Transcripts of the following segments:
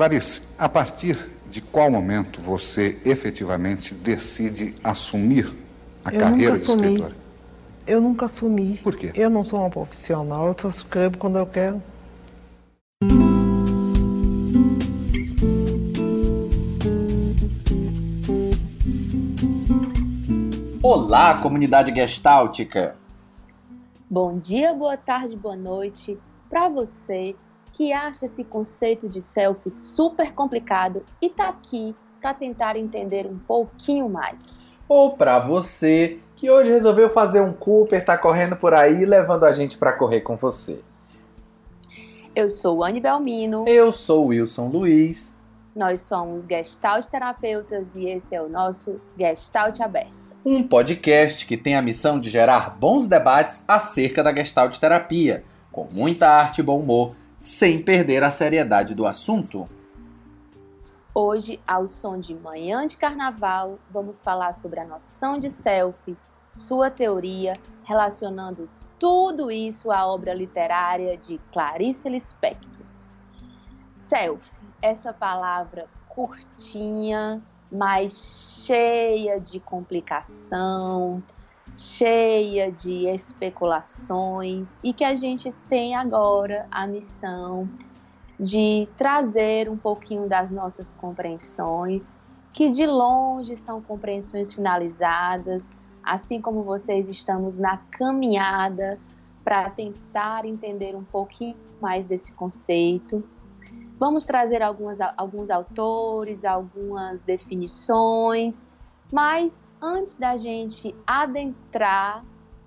Clarice, a partir de qual momento você efetivamente decide assumir a Eu carreira de assumi. escritora? Eu nunca assumi. Por quê? Eu não sou uma profissional, eu só escrevo quando eu quero. Olá, comunidade gestáltica! Bom dia, boa tarde, boa noite para você que acha esse conceito de selfie super complicado e tá aqui para tentar entender um pouquinho mais. Ou para você que hoje resolveu fazer um Cooper, tá correndo por aí levando a gente para correr com você. Eu sou Anne Belmino, Eu sou Wilson Luiz. nós somos Gestalt terapeutas e esse é o nosso Gestalt Aberto. um podcast que tem a missão de gerar bons debates acerca da Gestalt terapia, com muita arte e bom humor, sem perder a seriedade do assunto. Hoje, ao som de Manhã de Carnaval, vamos falar sobre a noção de selfie, sua teoria, relacionando tudo isso à obra literária de Clarice Lispector. Selfie, essa palavra curtinha, mas cheia de complicação, cheia de especulações e que a gente tem agora a missão de trazer um pouquinho das nossas compreensões, que de longe são compreensões finalizadas, assim como vocês estamos na caminhada para tentar entender um pouquinho mais desse conceito. Vamos trazer algumas, alguns autores, algumas definições, mas antes da gente adentrar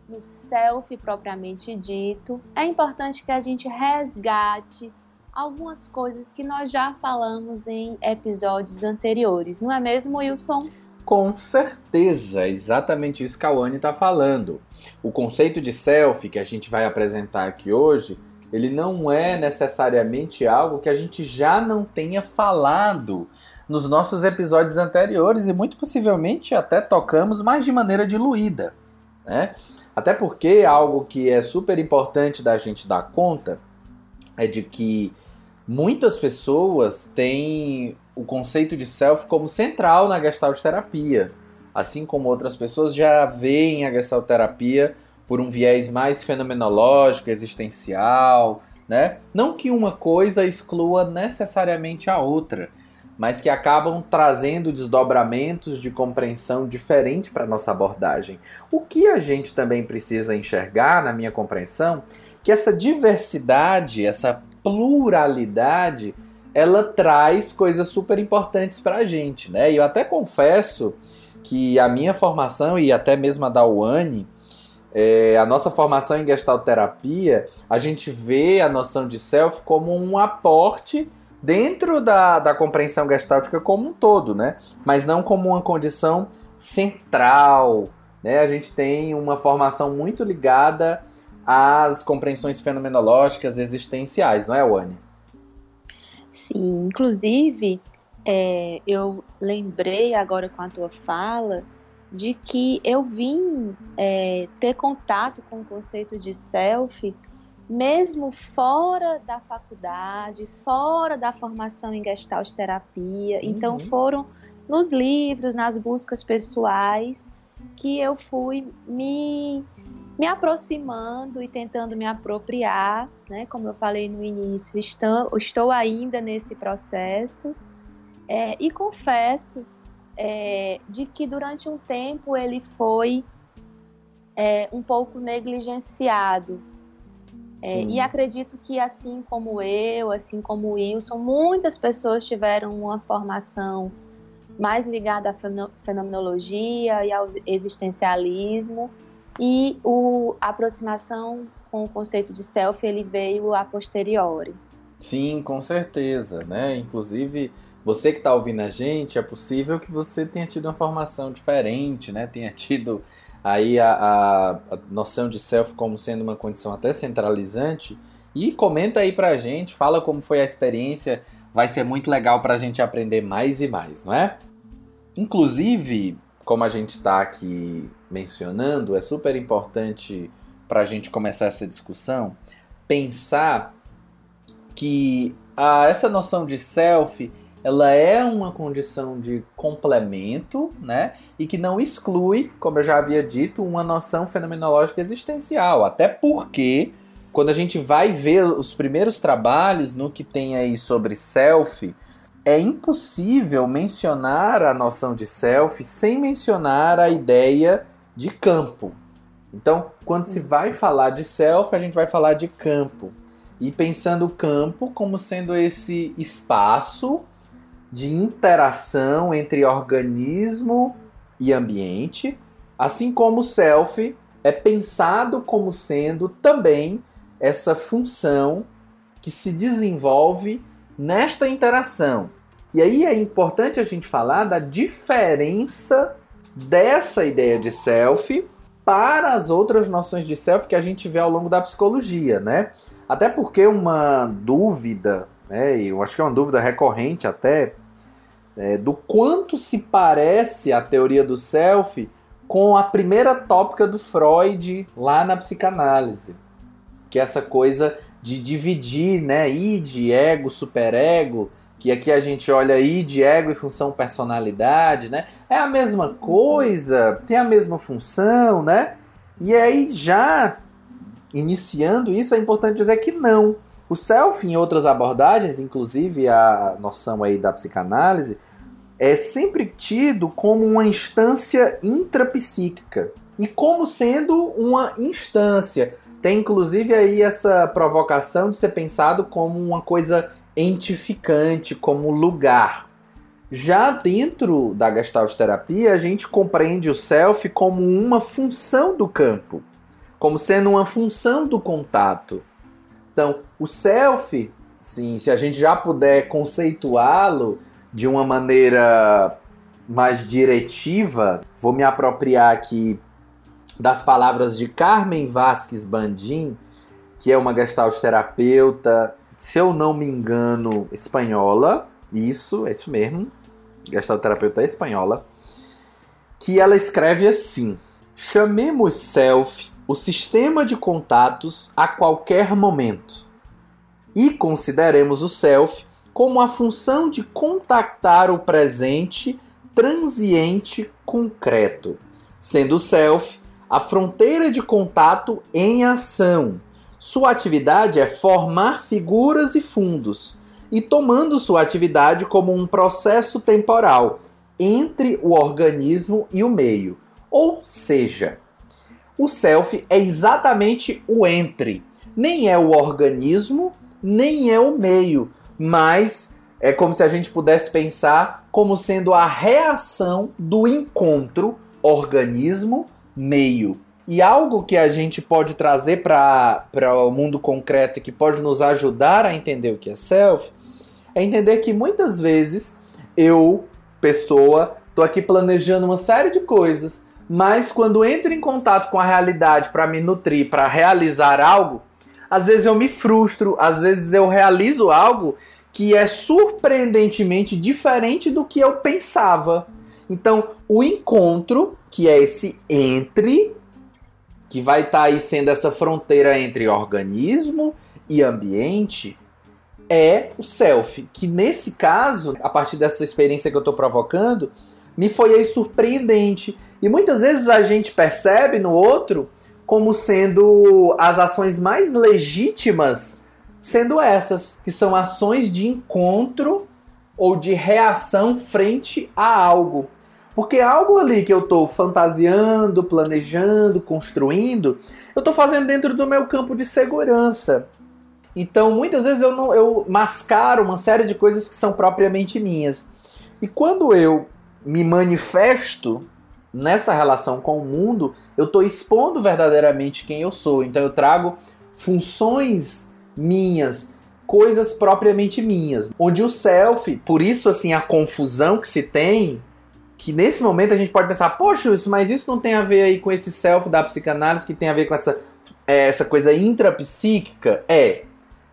no self propriamente dito, é importante que a gente resgate algumas coisas que nós já falamos em episódios anteriores, não é mesmo, Wilson? Com certeza, exatamente isso que a Wani está falando. O conceito de selfie que a gente vai apresentar aqui hoje, ele não é necessariamente algo que a gente já não tenha falado nos nossos episódios anteriores e muito possivelmente até tocamos, mas de maneira diluída, né? Até porque algo que é super importante da gente dar conta é de que muitas pessoas têm o conceito de self como central na gestalt terapia, assim como outras pessoas já veem a gestalt terapia por um viés mais fenomenológico, existencial, né? Não que uma coisa exclua necessariamente a outra, mas que acabam trazendo desdobramentos de compreensão diferente para nossa abordagem. O que a gente também precisa enxergar, na minha compreensão, que essa diversidade, essa pluralidade, ela traz coisas super importantes para a gente, né? E eu até confesso que a minha formação e até mesmo a da UANI, é, a nossa formação em gestalterapia, a gente vê a noção de self como um aporte dentro da, da compreensão gestáltica como um todo, né? Mas não como uma condição central, né? A gente tem uma formação muito ligada às compreensões fenomenológicas existenciais, não é, Wani? Sim, inclusive, é, eu lembrei agora com a tua fala de que eu vim é, ter contato com o conceito de self mesmo fora da faculdade, fora da formação em gestalt terapia. Uhum. Então foram nos livros, nas buscas pessoais que eu fui me me aproximando e tentando me apropriar, né? Como eu falei no início, estou, estou ainda nesse processo é, e confesso é, de que durante um tempo ele foi é, um pouco negligenciado. É, e acredito que assim como eu, assim como o Wilson, muitas pessoas tiveram uma formação mais ligada à feno- fenomenologia e ao existencialismo e o, a aproximação com o conceito de self ele veio a posteriori. Sim, com certeza, né? Inclusive, você que está ouvindo a gente, é possível que você tenha tido uma formação diferente, né? Tenha tido aí a, a, a noção de self como sendo uma condição até centralizante. E comenta aí pra gente, fala como foi a experiência, vai ser muito legal pra gente aprender mais e mais, não é? Inclusive, como a gente está aqui mencionando, é super importante para a gente começar essa discussão pensar que a, essa noção de self ela é uma condição de complemento, né? E que não exclui, como eu já havia dito, uma noção fenomenológica existencial. Até porque, quando a gente vai ver os primeiros trabalhos no que tem aí sobre self, é impossível mencionar a noção de self sem mencionar a ideia de campo. Então, quando se vai falar de self, a gente vai falar de campo. E pensando o campo como sendo esse espaço de interação entre organismo e ambiente, assim como o self é pensado como sendo também essa função que se desenvolve nesta interação. E aí é importante a gente falar da diferença dessa ideia de self para as outras noções de self que a gente vê ao longo da psicologia, né? Até porque uma dúvida, né, eu acho que é uma dúvida recorrente até, é, do quanto se parece a teoria do self com a primeira tópica do Freud lá na psicanálise, que é essa coisa de dividir, né, id, ego, superego, que aqui a gente olha id, ego e função personalidade, né? É a mesma coisa, tem a mesma função, né? E aí já iniciando isso é importante dizer que não. O self, em outras abordagens, inclusive a noção aí da psicanálise, é sempre tido como uma instância intrapsíquica e como sendo uma instância. Tem inclusive aí essa provocação de ser pensado como uma coisa entificante, como lugar. Já dentro da Gestalt terapia, a gente compreende o self como uma função do campo, como sendo uma função do contato. Então, o self, sim, se a gente já puder conceituá-lo de uma maneira mais diretiva, vou me apropriar aqui das palavras de Carmen Vasques Bandim, que é uma gestalt terapeuta, se eu não me engano, espanhola. Isso, é isso mesmo. Gestalt terapeuta espanhola. Que ela escreve assim: Chamemos self o sistema de contatos a qualquer momento e consideremos o self como a função de contactar o presente transiente concreto, sendo o self a fronteira de contato em ação. Sua atividade é formar figuras e fundos, e tomando sua atividade como um processo temporal entre o organismo e o meio. Ou seja, o self é exatamente o entre. Nem é o organismo, nem é o meio, mas é como se a gente pudesse pensar como sendo a reação do encontro organismo-meio. E algo que a gente pode trazer para o mundo concreto e que pode nos ajudar a entender o que é self é entender que muitas vezes eu, pessoa, estou aqui planejando uma série de coisas, mas quando entro em contato com a realidade para me nutrir, para realizar algo, às vezes eu me frustro, às vezes eu realizo algo que é surpreendentemente diferente do que eu pensava. Então, o encontro, que é esse entre, que vai estar tá aí sendo essa fronteira entre organismo e ambiente, é o self, que nesse caso, a partir dessa experiência que eu estou provocando, me foi aí surpreendente. E muitas vezes a gente percebe no outro como sendo as ações mais legítimas sendo essas, que são ações de encontro ou de reação frente a algo. Porque algo ali que eu estou fantasiando, planejando, construindo, eu estou fazendo dentro do meu campo de segurança. Então, muitas vezes eu, não, eu mascaro uma série de coisas que são propriamente minhas. E quando eu me manifesto nessa relação com o mundo, eu estou expondo verdadeiramente quem eu sou. Então, eu trago funções minhas, coisas propriamente minhas. Onde o self, por isso assim a confusão que se tem que nesse momento a gente pode pensar, poxa, mas isso não tem a ver aí com esse self da psicanálise que tem a ver com essa, é, essa coisa intrapsíquica? É.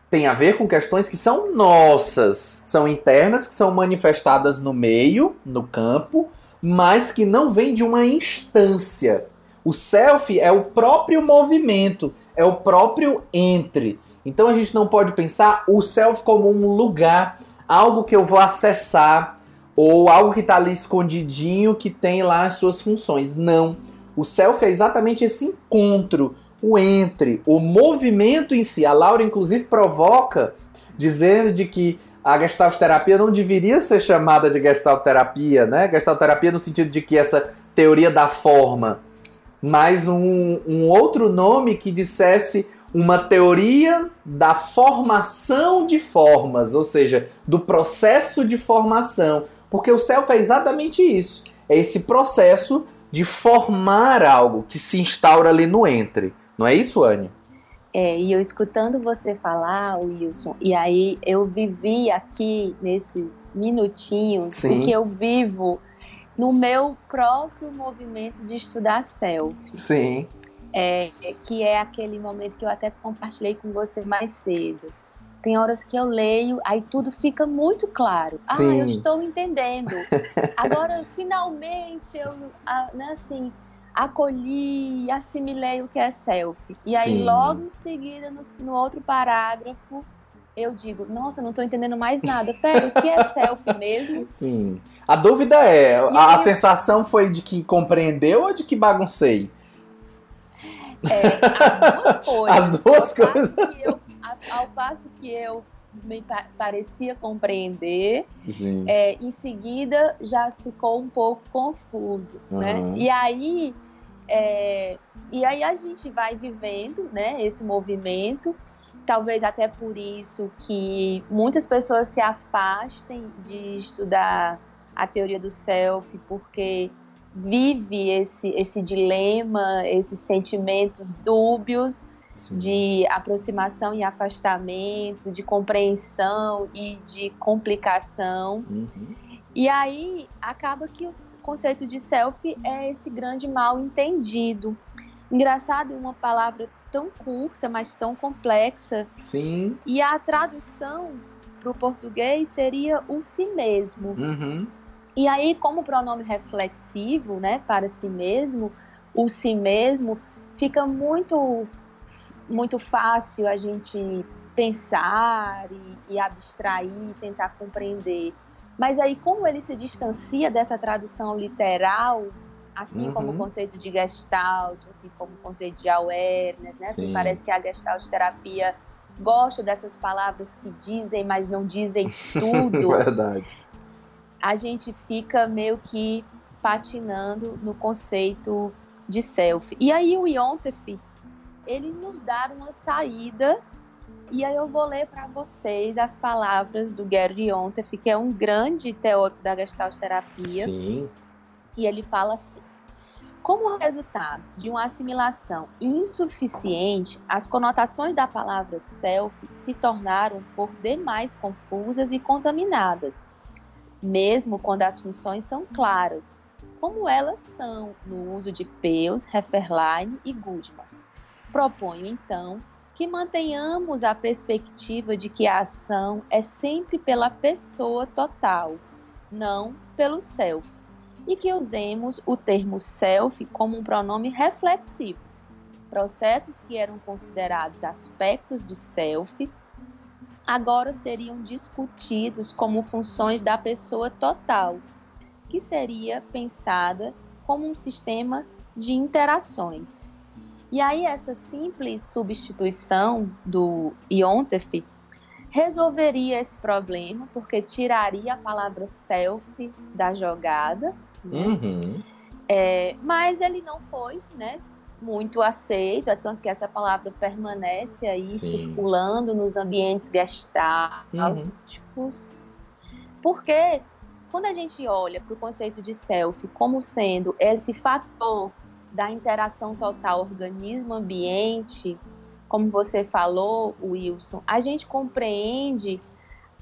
Tem a ver com questões que são nossas, são internas, que são manifestadas no meio, no campo, mas que não vêm de uma instância. O self é o próprio movimento, é o próprio entre. Então a gente não pode pensar o self como um lugar, algo que eu vou acessar ou algo que está ali escondidinho que tem lá as suas funções. Não. O self é exatamente esse encontro, o entre, o movimento em si. A Laura, inclusive, provoca dizendo de que a gestalterapia não deveria ser chamada de gestalterapia, né? Gestalterapia no sentido de que essa teoria da forma, mas um, um outro nome que dissesse uma teoria da formação de formas, ou seja, do processo de formação. Porque o self é exatamente isso. É esse processo de formar algo que se instaura ali no entre. Não é isso, Anne? É, e eu escutando você falar, Wilson, e aí eu vivi aqui nesses minutinhos Sim. que eu vivo no meu próprio movimento de estudar self. Sim. É, que é aquele momento que eu até compartilhei com você mais cedo. Tem horas que eu leio, aí tudo fica muito claro. Sim. Ah, eu estou entendendo. Agora, finalmente, eu, né, assim, acolhi e assimilei o que é self. E aí, Sim. logo em seguida, no, no, outro parágrafo, eu digo, nossa, não estou entendendo mais nada. Pera, o que é self mesmo? Sim. A dúvida é, a, sensação foi de que compreendeu ou de que baguncei? É, as duas coisas. As duas coisas. Eu, ao passo que eu me parecia compreender, é, em seguida já ficou um pouco confuso, uhum. né? E aí, é, e aí a gente vai vivendo, né, esse movimento, talvez até por isso que muitas pessoas se afastem de estudar a teoria do self, porque vive esse, esse dilema, esses sentimentos dúbios Sim. de aproximação e afastamento, de compreensão e de complicação. Uhum. E aí acaba que o conceito de self é esse grande mal entendido. Engraçado, uma palavra tão curta, mas tão complexa. Sim. E a tradução para o português seria o si mesmo. Uhum. E aí, como pronome reflexivo, né, para si mesmo, o si mesmo, fica muito muito fácil a gente pensar e, e abstrair, tentar compreender. Mas aí, como ele se distancia dessa tradução literal, assim uhum. como o conceito de gestalt, assim como o conceito de awareness, né? Assim, parece que a gestalt terapia gosta dessas palavras que dizem, mas não dizem tudo. Verdade. A gente fica meio que patinando no conceito de self. E aí o Iontef, ele nos dá uma saída. E aí eu vou ler para vocês as palavras do Gary Ontef, que é um grande teórico da Gestalt terapia. Sim. E ele fala assim: como resultado de uma assimilação insuficiente, as conotações da palavra self se tornaram por demais confusas e contaminadas, mesmo quando as funções são claras, como elas são no uso de Peus, Hefferlein e Goodman. Proponho, então, que mantenhamos a perspectiva de que a ação é sempre pela pessoa total, não pelo self, e que usemos o termo self como um pronome reflexivo. Processos que eram considerados aspectos do self agora seriam discutidos como funções da pessoa total, que seria pensada como um sistema de interações. E aí essa simples substituição do Iontef resolveria esse problema, porque tiraria a palavra self da jogada. Uhum. É, mas ele não foi, né? Muito aceito, é tanto que essa palavra permanece aí Sim. circulando nos ambientes gestálticos. Uhum. Porque quando a gente olha para o conceito de self como sendo esse fator da interação total organismo-ambiente, como você falou, Wilson, a gente compreende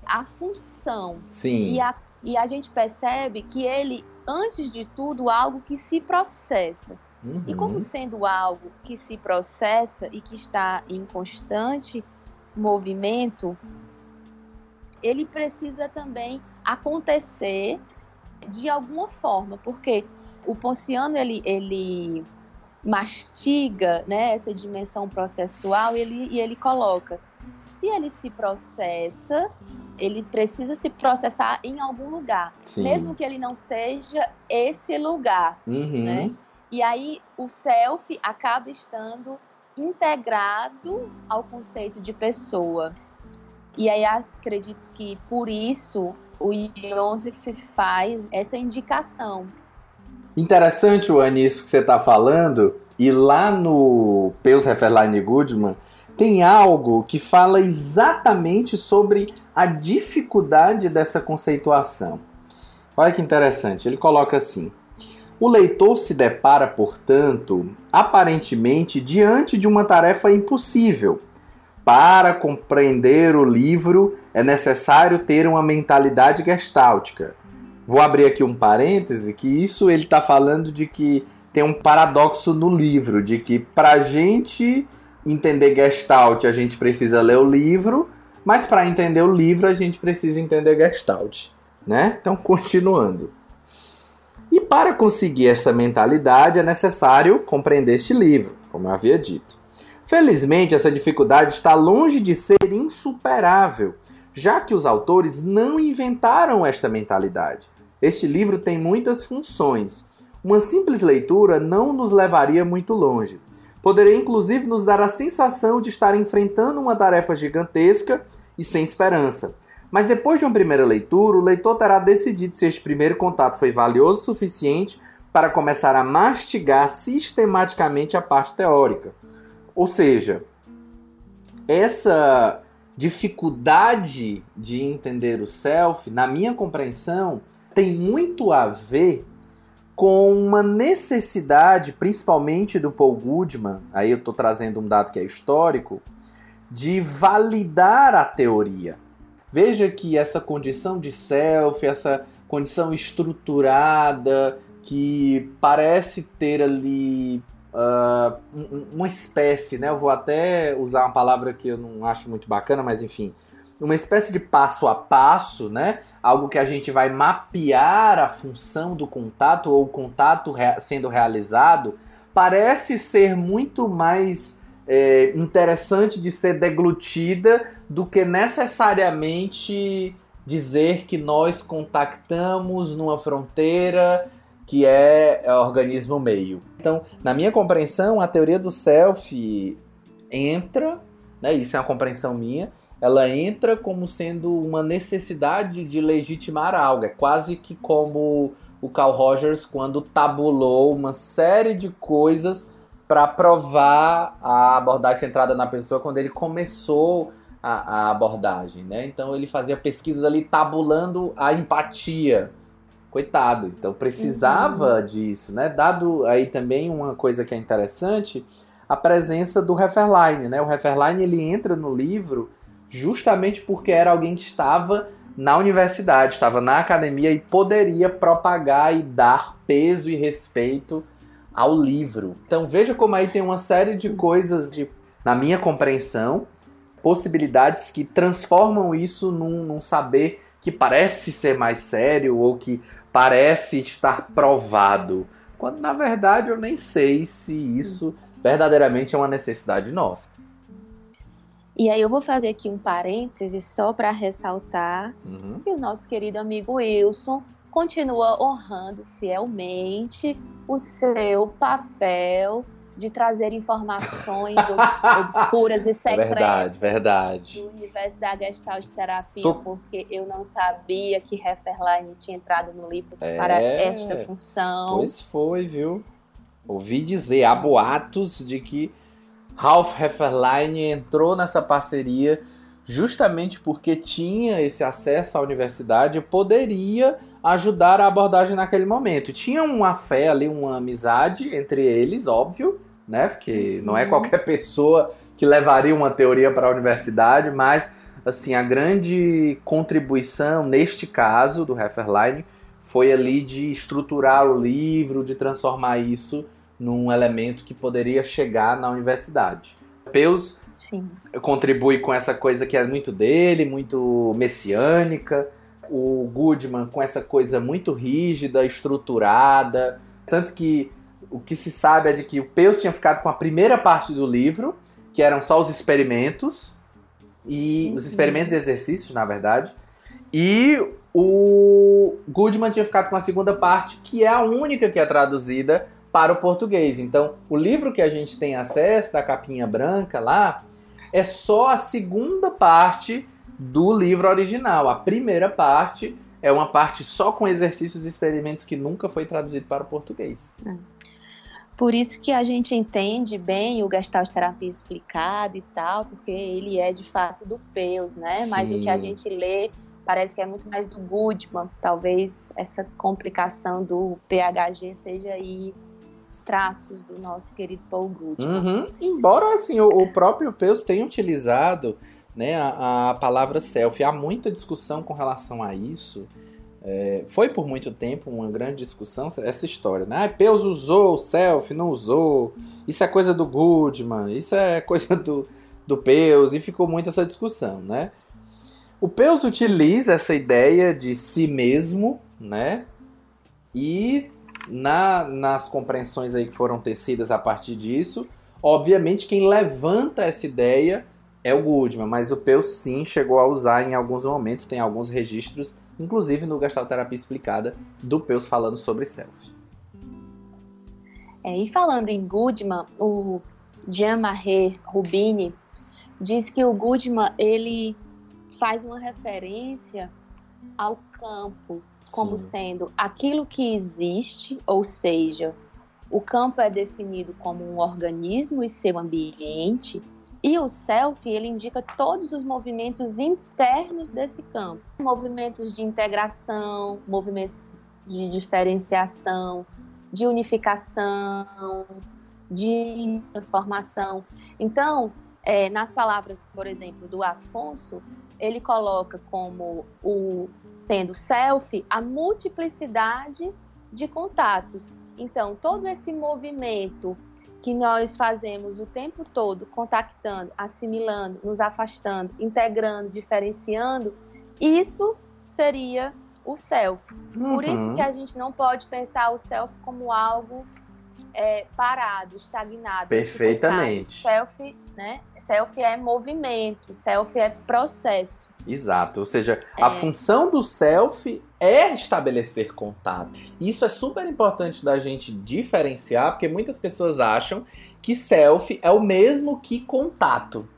a função. Sim. E a, e a gente percebe que ele, antes de tudo, algo que se processa. Uhum. E como sendo algo que se processa e que está em constante movimento, ele precisa também acontecer de alguma forma, porque o Ponciano ele, ele mastiga né, essa dimensão processual e ele, e ele coloca se ele se processa, ele precisa se processar em algum lugar, Sim. mesmo que ele não seja esse lugar, Uhum. né? E aí o self acaba estando integrado ao conceito de pessoa. E aí acredito que por isso o Yontif faz essa indicação. Interessante, Wani, isso que você está falando. E lá no Peus Hefferlein Goodman tem algo que fala exatamente sobre a dificuldade dessa conceituação. Olha que interessante, ele coloca assim: o leitor se depara, portanto, aparentemente diante de uma tarefa impossível. Para compreender o livro, é necessário ter uma mentalidade gestáltica. Vou abrir aqui um parêntese, que isso ele está falando de que tem um paradoxo no livro, de que para gente entender Gestalt a gente precisa ler o livro, mas para entender o livro a gente precisa entender Gestalt, né? Então, continuando. E para conseguir essa mentalidade é necessário compreender este livro, como eu havia dito. Felizmente, essa dificuldade está longe de ser insuperável, já que os autores não inventaram esta mentalidade. Este livro tem muitas funções. Uma simples leitura não nos levaria muito longe. Poderia inclusive nos dar a sensação de estar enfrentando uma tarefa gigantesca e sem esperança. Mas depois de uma primeira leitura, o leitor terá decidido se este primeiro contato foi valioso o suficiente para começar a mastigar sistematicamente a parte teórica. Ou seja, essa dificuldade de entender o self, na minha compreensão, tem muito a ver com uma necessidade, principalmente do Paul Goodman, aí eu estou trazendo um dado que é histórico, de validar a teoria. Veja que essa condição de self, essa condição estruturada, que parece ter ali uh, uma espécie, né? Eu vou até usar uma palavra que eu não acho muito bacana, mas enfim, uma espécie de passo a passo, né? Algo que a gente vai mapear a função do contato ou o contato rea sendo realizado, parece ser muito mais é, interessante de ser deglutida do que necessariamente dizer que nós contactamos numa fronteira que é, é organismo meio. Então, na minha compreensão, a teoria do self entra, né, isso é uma compreensão minha, ela entra como sendo uma necessidade de legitimar algo. É quase que como o Carl Rogers quando tabulou uma série de coisas para provar a abordagem centrada na pessoa quando ele começou a, a, abordagem, né? Então ele fazia pesquisas ali tabulando a empatia. Coitado, então precisava uhum. disso, né? Dado aí também uma coisa que é interessante, a presença do Hefferlein, né? O Hefferlein ele entra no livro justamente porque era alguém que estava na universidade, estava na academia e poderia propagar e dar peso e respeito ao livro. Então veja como aí tem uma série de coisas de, na minha compreensão, possibilidades que transformam isso num, num saber que parece ser mais sério ou que parece estar provado, quando na verdade eu nem sei se isso verdadeiramente é uma necessidade nossa. E aí eu vou fazer aqui um parêntese só para ressaltar Uhum. que o nosso querido amigo Wilson continua honrando fielmente o seu papel de trazer informações ob- obscuras e É secretas verdade, verdade. do universo da Gestalt terapia, Tô- porque eu não sabia que Hefferlein tinha entrado no livro É. para esta função. Pois foi, viu? Ouvi dizer, há boatos de que Ralph Hefferlein entrou nessa parceria justamente porque tinha esse acesso à universidade e poderia ajudar a abordagem naquele momento. Tinha uma fé ali, uma amizade entre eles, óbvio, né? Porque não é Uhum. qualquer pessoa que levaria uma teoria para a universidade, mas assim, a grande contribuição neste caso do Hefferlein foi ali de estruturar o livro, de transformar isso num elemento que poderia chegar na universidade. Peus Sim. contribui com essa coisa que é muito dele, muito messiânica. O Goodman com essa coisa muito rígida, estruturada. Tanto que o que se sabe é de que o Peus tinha ficado com a primeira parte do livro, que eram só os experimentos. e os experimentos e exercícios, na verdade. E o Goodman tinha ficado com a segunda parte, que é a única que é traduzida para o português. Então, o livro que a gente tem acesso, da capinha branca lá, é só a segunda parte do livro original. A primeira parte é uma parte só com exercícios e experimentos que nunca foi traduzido para o português. É. Por isso que a gente entende bem o Gestalt Terapia explicado e tal, porque ele é de fato do Peus, né? Sim. Mas o que a gente lê parece que é muito mais do Goodman. Talvez essa complicação do PHG seja aí traços do nosso querido Paul Goodman. Uhum. Embora assim o, o próprio Peus tenha utilizado né, a, a palavra self, há muita discussão com relação a isso. É, foi por muito tempo uma grande discussão essa história, né? Ah, Peus usou, Self não usou, isso é coisa do Goodman, isso é coisa do, do Peus, e ficou muito essa discussão, né? O Peus utiliza essa ideia de si mesmo, né? E na, nas compreensões aí que foram tecidas a partir disso, obviamente quem levanta essa ideia é o Goodman, mas o Peus sim chegou a usar em alguns momentos, tem alguns registros inclusive no Gastroterapia Explicada, do Peus falando sobre self. É, e falando em Goodman, o Jean-Marie Rubini diz que o Goodman ele faz uma referência ao campo como Sim. sendo aquilo que existe, ou seja, o campo é definido como um organismo e seu ambiente, e o self, ele indica todos os movimentos internos desse campo. Movimentos de integração, movimentos de diferenciação, de unificação, de transformação. Então, é, nas palavras, por exemplo, do Afonso, ele coloca como o sendo self a multiplicidade de contatos. Então, todo esse movimento que nós fazemos o tempo todo, contactando, assimilando, nos afastando, integrando, diferenciando, isso seria o self. Uhum. Por isso que a gente não pode pensar o self como algo é, parado, estagnado. Perfeitamente. Self, né? Self é movimento, self é processo. Exato. Ou seja, é. a função do self é estabelecer contato. Isso é super importante da gente diferenciar, porque muitas pessoas acham que self é o mesmo que contato.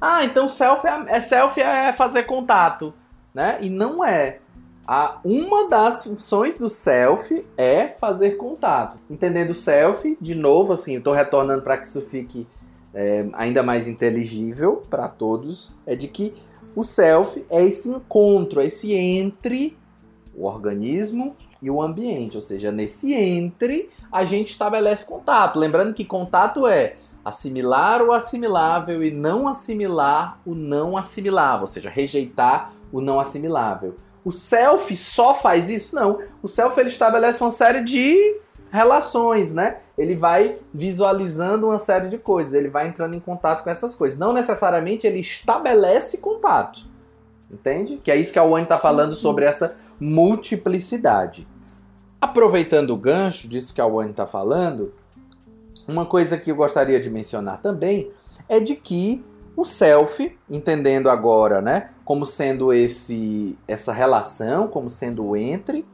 Ah, então self é, é self é fazer contato, né? E não é. A, uma das funções do self é fazer contato. Entendendo self, de novo, assim, eu tô retornando para que isso fique é, ainda mais inteligível para todos, é de que o self é esse encontro, é esse entre o organismo e o ambiente, ou seja, nesse entre a gente estabelece contato. Lembrando que contato é assimilar o assimilável e não assimilar o não assimilável, ou seja, rejeitar o não assimilável. O self só faz isso? Não. O self ele estabelece uma série de relações, né? Ele vai visualizando uma série de coisas, ele vai entrando em contato com essas coisas. Não necessariamente ele estabelece contato. Entende? Que é isso que a Wayne está falando sobre essa multiplicidade. Aproveitando o gancho disso que a Wayne está falando, uma coisa que eu gostaria de mencionar também é de que o self, entendendo agora, né, como sendo esse essa relação, como sendo o entre,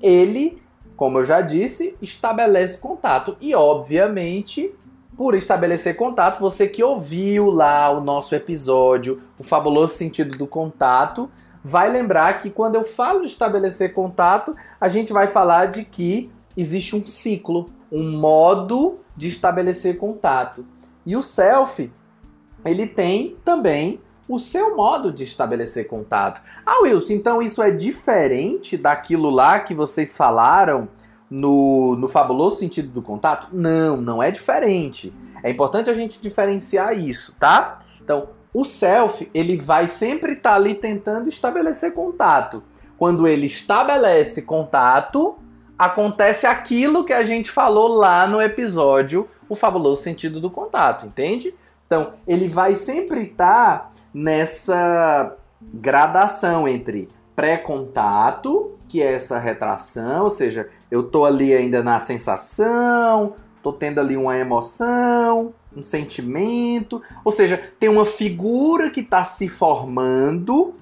ele como eu já disse, estabelece contato. E, obviamente, por estabelecer contato, você que ouviu lá o nosso episódio, o fabuloso sentido do contato, vai lembrar que quando eu falo de estabelecer contato, a gente vai falar de que existe um ciclo, um modo de estabelecer contato. E o self, ele tem também o seu modo de estabelecer contato. Ah, Wilson, então isso é diferente daquilo lá que vocês falaram no, no fabuloso sentido do contato? Não, não é diferente. É importante a gente diferenciar isso, tá? Então, o self, ele vai sempre estar tá ali tentando estabelecer contato. Quando ele estabelece contato, acontece aquilo que a gente falou lá no episódio O Fabuloso Sentido do Contato, entende? Então, ele vai sempre estar tá nessa gradação entre pré-contato, que é essa retração, ou seja, eu tô ali ainda na sensação, tô tendo ali uma emoção, um sentimento, ou seja, tem uma figura que está se formando.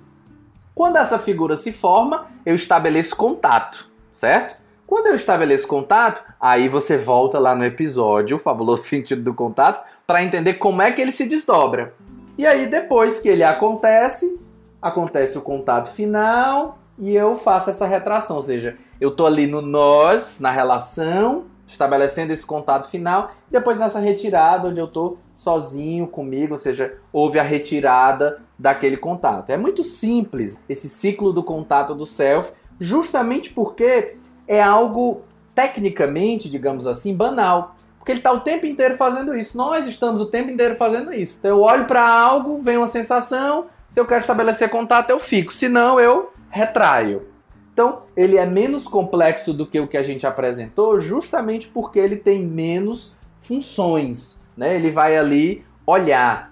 Quando essa figura se forma, eu estabeleço contato, certo? Quando eu estabeleço contato, aí você volta lá no episódio, o fabuloso sentido do contato, para entender como é que ele se desdobra. E aí depois que ele acontece, acontece o contato final e eu faço essa retração, ou seja, eu tô ali no nós, na relação, estabelecendo esse contato final, depois nessa retirada onde eu tô sozinho comigo, ou seja, houve a retirada daquele contato. É muito simples esse ciclo do contato do self, justamente porque é algo tecnicamente, digamos assim, banal. Porque ele está o tempo inteiro fazendo isso. Nós estamos o tempo inteiro fazendo isso. Então eu olho para algo, vem uma sensação, se eu quero estabelecer contato, eu fico. Se não, eu retraio. Então, ele é menos complexo do que o que a gente apresentou, justamente porque ele tem menos funções. Né? Ele vai ali olhar.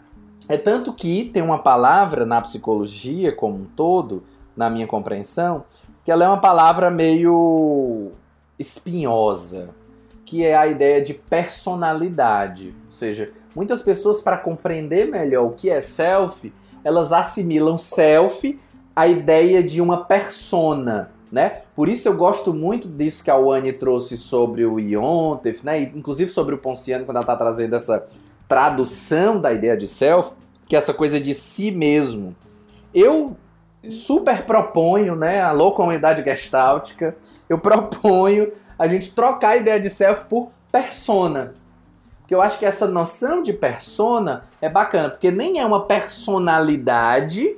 É tanto que tem uma palavra na psicologia como um todo, na minha compreensão, que ela é uma palavra meio espinhosa, que é a ideia de personalidade. Ou seja, muitas pessoas, para compreender melhor o que é self, elas assimilam self à ideia de uma persona, né? Por isso eu gosto muito disso que a Wani trouxe sobre o Iontef, né? Inclusive sobre o Ponciano, quando ela está trazendo essa tradução da ideia de self, que é essa coisa de si mesmo. Eu super proponho, né? Alô, comunidade gestáltica, eu proponho a gente trocar a ideia de self por persona. Porque eu acho que essa noção de persona é bacana, porque nem é uma personalidade,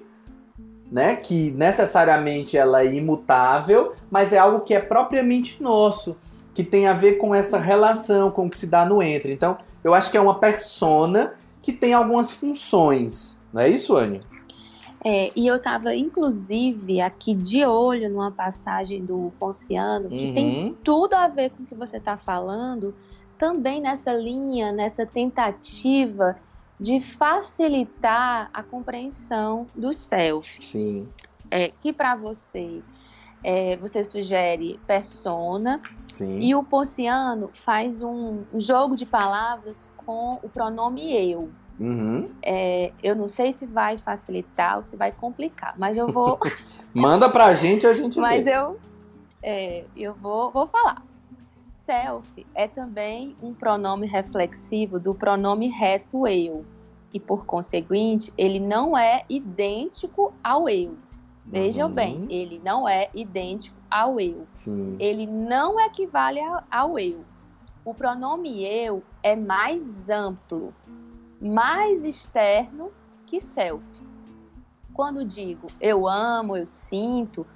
né, que necessariamente ela é imutável, mas é algo que é propriamente nosso, que tem a ver com essa relação, com o que se dá no entre. Então, eu acho que é uma persona que tem algumas funções. Não é isso, Anne? É, e eu estava, inclusive, aqui de olho numa passagem do Ponciano, que uhum. tem tudo a ver com o que você está falando, também nessa linha, nessa tentativa de facilitar a compreensão do self. Sim. É, que para você é, você sugere persona Sim. e o Ponciano faz um, um, jogo de palavras com o pronome eu. Uhum. É, eu não sei se vai facilitar ou se vai complicar, mas eu vou. Manda pra gente a gente. Mas vê. eu, é, eu vou, vou falar self é também um pronome reflexivo do pronome reto eu. E por conseguinte, ele não é idêntico ao eu. Vejam uhum. bem, ele não é idêntico ao eu. Sim. Ele não equivale ao eu. O pronome eu é mais amplo, mais externo que self. Quando digo eu amo, eu sinto,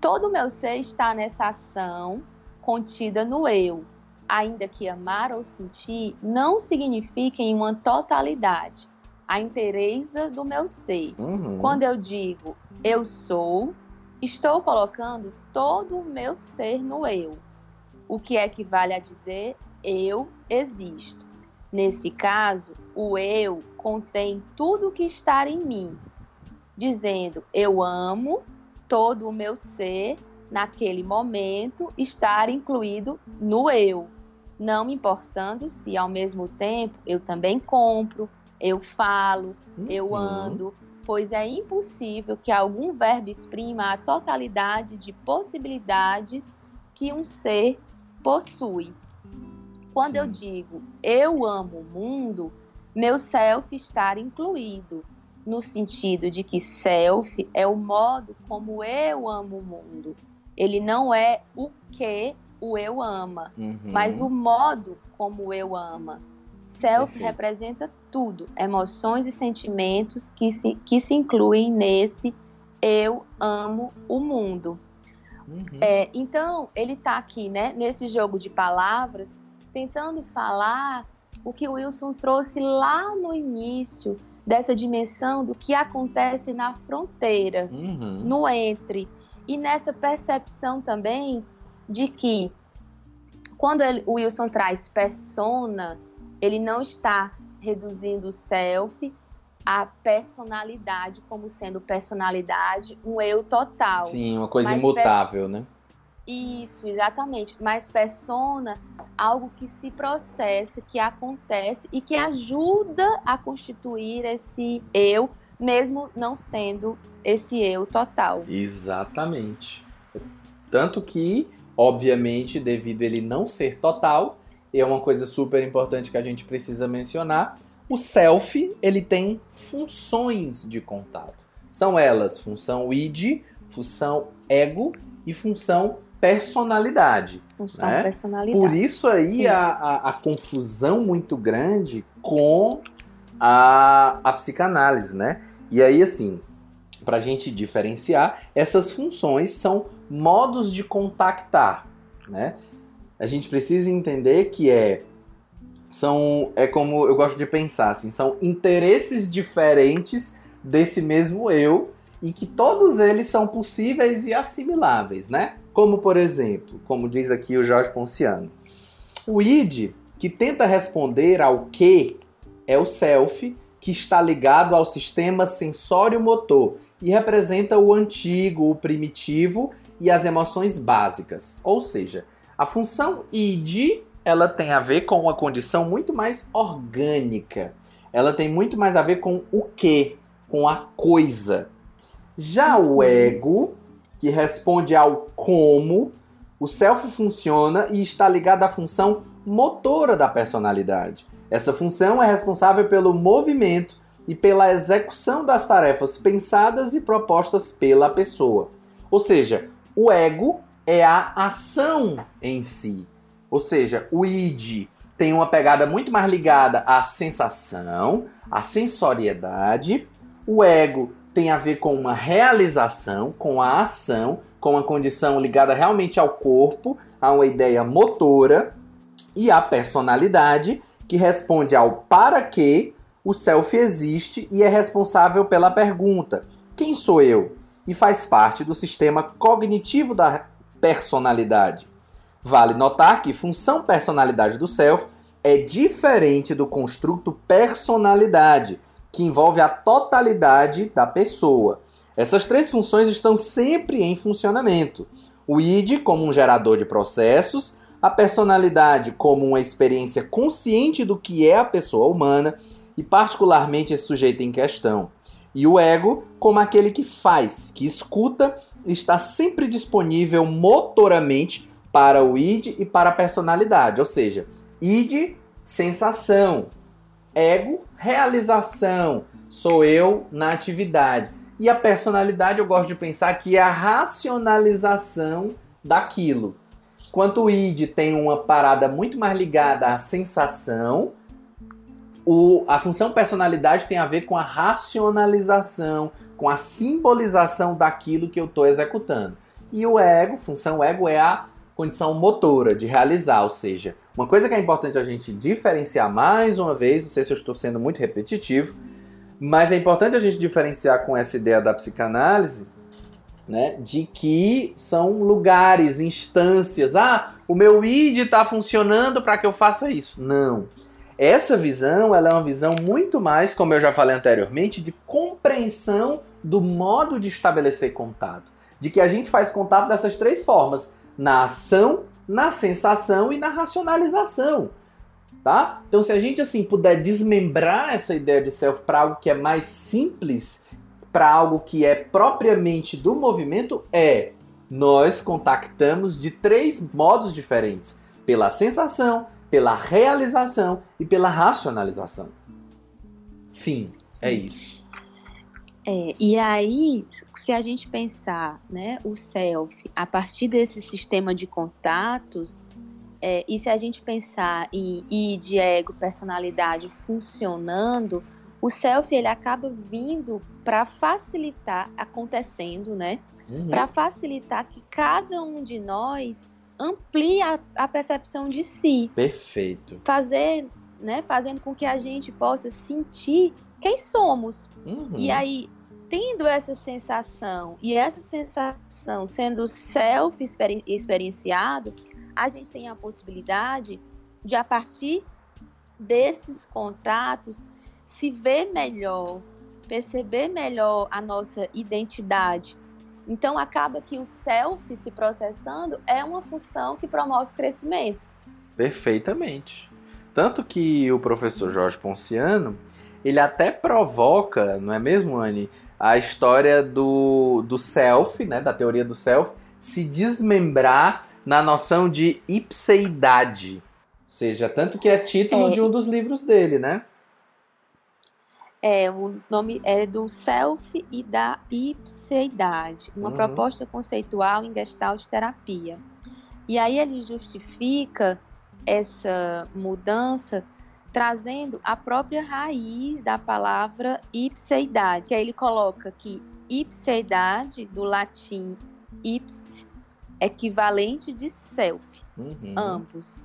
todo o meu ser está nessa ação contida no eu, ainda que amar ou sentir não signifiquem uma totalidade, a inteireza do meu ser. Uhum. Quando eu digo eu sou, estou colocando todo o meu ser no eu, o que equivale a dizer eu existo. Nesse caso, o eu contém tudo o que está em mim, dizendo eu amo todo o meu ser naquele momento, estar incluído no eu, não me importando se ao mesmo tempo eu também compro, eu falo, uhum. eu ando, pois é impossível que algum verbo exprima a totalidade de possibilidades que um ser possui. Quando Sim. eu digo eu amo o mundo, meu self está incluído, no sentido de que self é o modo como eu amo o mundo. Ele não é o que o eu ama, uhum. mas o modo como eu ama. Self Perfeito. representa tudo, emoções e sentimentos que se, que se incluem nesse eu amo o mundo. Uhum. É, então, ele está aqui, né, nesse jogo de palavras, tentando falar o que o Wilson trouxe lá no início dessa dimensão do que acontece na fronteira, uhum. no entre e nessa percepção também de que quando ele, o Wilson traz persona, ele não está reduzindo o self à personalidade como sendo personalidade um eu total. Sim, uma coisa imutável, né? Isso, exatamente. Mas persona algo que se processa, que acontece e que ajuda a constituir esse eu, mesmo não sendo esse eu total. Exatamente. Tanto que, obviamente, devido ele não ser total, e é uma coisa super importante que a gente precisa mencionar, o self, ele tem funções de contato. São elas função id, função ego e função personalidade. Função né? personalidade. Por isso aí a, a, a confusão muito grande com a, a psicanálise, né? E aí, assim, para a gente diferenciar, essas funções são modos de contactar, né? A gente precisa entender que é são é como eu gosto de pensar assim, são interesses diferentes desse mesmo eu e que todos eles são possíveis e assimiláveis, né? Como por exemplo, como diz aqui o Jorge Ponciano, o id que tenta responder ao que é o self que está ligado ao sistema sensório-motor e representa o antigo, o primitivo e as emoções básicas. Ou seja, a função id ela tem a ver com uma condição muito mais orgânica. Ela tem muito mais a ver com o que, com a coisa. Já o ego, que responde ao como, o self funciona e está ligado à função motora da personalidade. Essa função é responsável pelo movimento e pela execução das tarefas pensadas e propostas pela pessoa. Ou seja, o ego é a ação em si. Ou seja, o id tem uma pegada muito mais ligada à sensação, à sensoriedade. O ego tem a ver com uma realização, com a ação, com uma condição ligada realmente ao corpo, a uma ideia motora. E a personalidade, que responde ao para que o self existe e é responsável pela pergunta: quem sou eu? E faz parte do sistema cognitivo da personalidade. Vale notar que função personalidade do self é diferente do construto personalidade, que envolve a totalidade da pessoa. Essas três funções estão sempre em funcionamento. O id como um gerador de processos, a personalidade como uma experiência consciente do que é a pessoa humana e particularmente esse sujeito em questão. E o ego como aquele que faz, que escuta, está sempre disponível motoramente para o id e para a personalidade, ou seja, id sensação, ego realização, sou eu na atividade. E a personalidade eu gosto de pensar que é a racionalização daquilo. Enquanto o id tem uma parada muito mais ligada à sensação, o, a função personalidade tem a ver com a racionalização, com a simbolização daquilo que eu estou executando. E o ego, função ego, é a condição motora de realizar, ou seja, uma coisa que é importante a gente diferenciar mais uma vez, não sei se eu estou sendo muito repetitivo, mas é importante a gente diferenciar com essa ideia da psicanálise, né, de que são lugares, instâncias. Ah, o meu id está funcionando para que eu faça isso. Não. Essa visão, ela é uma visão muito mais, como eu já falei anteriormente, de compreensão do modo de estabelecer contato, de que a gente faz contato dessas três formas: na ação, na sensação e na racionalização. Tá? Então, se a gente assim puder desmembrar essa ideia de self para algo que é mais simples, para algo que é propriamente do movimento, é nós contactamos de três modos diferentes: pela sensação, pela realização e pela racionalização. Fim. É isso. É, e aí, se a gente pensar né, o self a partir desse sistema de contatos, é, e se a gente pensar em id, ego, personalidade funcionando, o self ele acaba vindo para facilitar, acontecendo, né? Uhum. Para facilitar que cada um de nós amplie a, a percepção de si, Perfeito. fazer, né, fazendo com que a gente possa sentir quem somos. Uhum. E aí, tendo essa sensação e essa sensação sendo self-experienciado, a gente tem a possibilidade de, a partir desses contatos, se ver melhor, perceber melhor a nossa identidade. Então, acaba que o self se processando é uma função que promove crescimento. Perfeitamente. Tanto que o professor Jorge Ponciano, ele até provoca, não é mesmo, Anne, a história do, do self, né, da teoria do self, se desmembrar na noção de ipseidade. Ou seja, tanto que é título é. de um dos livros dele, né? É, o nome é do self e da ipseidade, uma uhum. proposta conceitual em gestalt terapia. E aí ele justifica essa mudança trazendo a própria raiz da palavra ipseidade, que aí ele coloca que ipseidade, do latim ips, equivalente de self, uhum. ambos.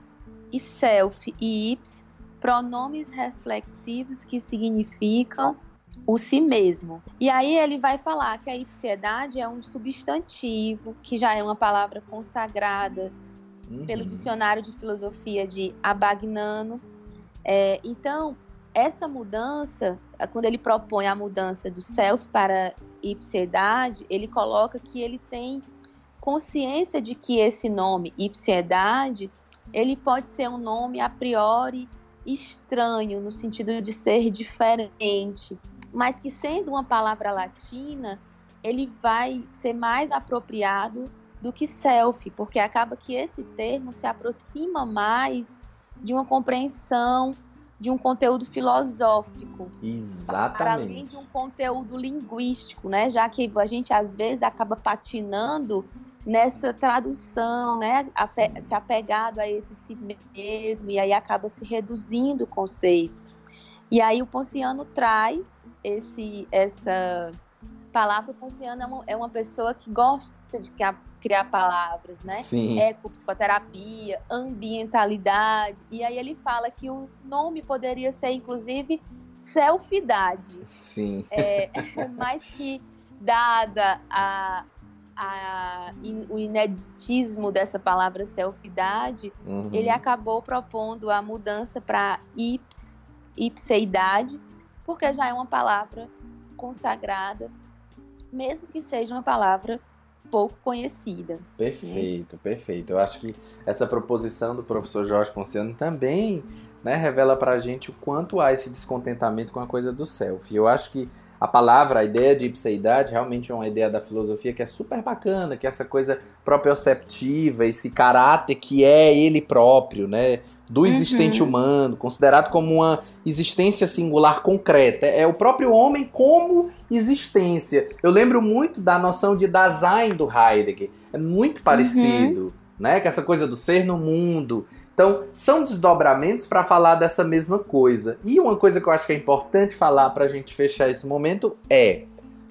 E self e ips, pronomes reflexivos que significam o si mesmo. E aí ele vai falar que a ipsiedade é um substantivo, que já é uma palavra consagrada uhum. pelo dicionário de filosofia de Abagnano. É, então, essa mudança, quando ele propõe a mudança do self para ipsiedade, ele coloca que ele tem consciência de que esse nome, ipsiedade, ele pode ser um nome a priori estranho, no sentido de ser diferente, mas que sendo uma palavra latina, ele vai ser mais apropriado do que self, porque acaba que esse termo se aproxima mais de uma compreensão de um conteúdo filosófico. Exatamente. Para além de um conteúdo linguístico, né? Já que a gente às vezes acaba patinando nessa tradução, né? Se apegado a esse si mesmo, e aí acaba se reduzindo o conceito. E aí o Ponciano traz esse, essa palavra. O Ponciano é uma, é uma pessoa que gosta de criar palavras, né? Sim. Ecopsicoterapia, ambientalidade. E aí ele fala que o nome poderia ser, inclusive, selfidade. Sim. É, mas que, dada a, a, in, o ineditismo dessa palavra selfidade, uhum. ele acabou propondo a mudança para ips, ipseidade, porque já é uma palavra consagrada, mesmo que seja uma palavra pouco conhecida. Perfeito, né? perfeito. Eu acho que essa proposição do professor Jorge Ponciano também né, revela para a gente o quanto há esse descontentamento com a coisa do self. Eu acho que a palavra, a ideia de ipseidade, realmente é uma ideia da filosofia que é super bacana, que é essa coisa proprioceptiva, esse caráter que é ele próprio, né? Do uhum. existente uhum. humano, considerado como uma existência singular concreta. É o próprio homem como existência. Eu lembro muito da noção de Dasein do Heidegger. É muito parecido, uhum. né? Com essa coisa do ser no mundo. Então, são desdobramentos para falar dessa mesma coisa. E uma coisa que eu acho que é importante falar para a gente fechar esse momento é: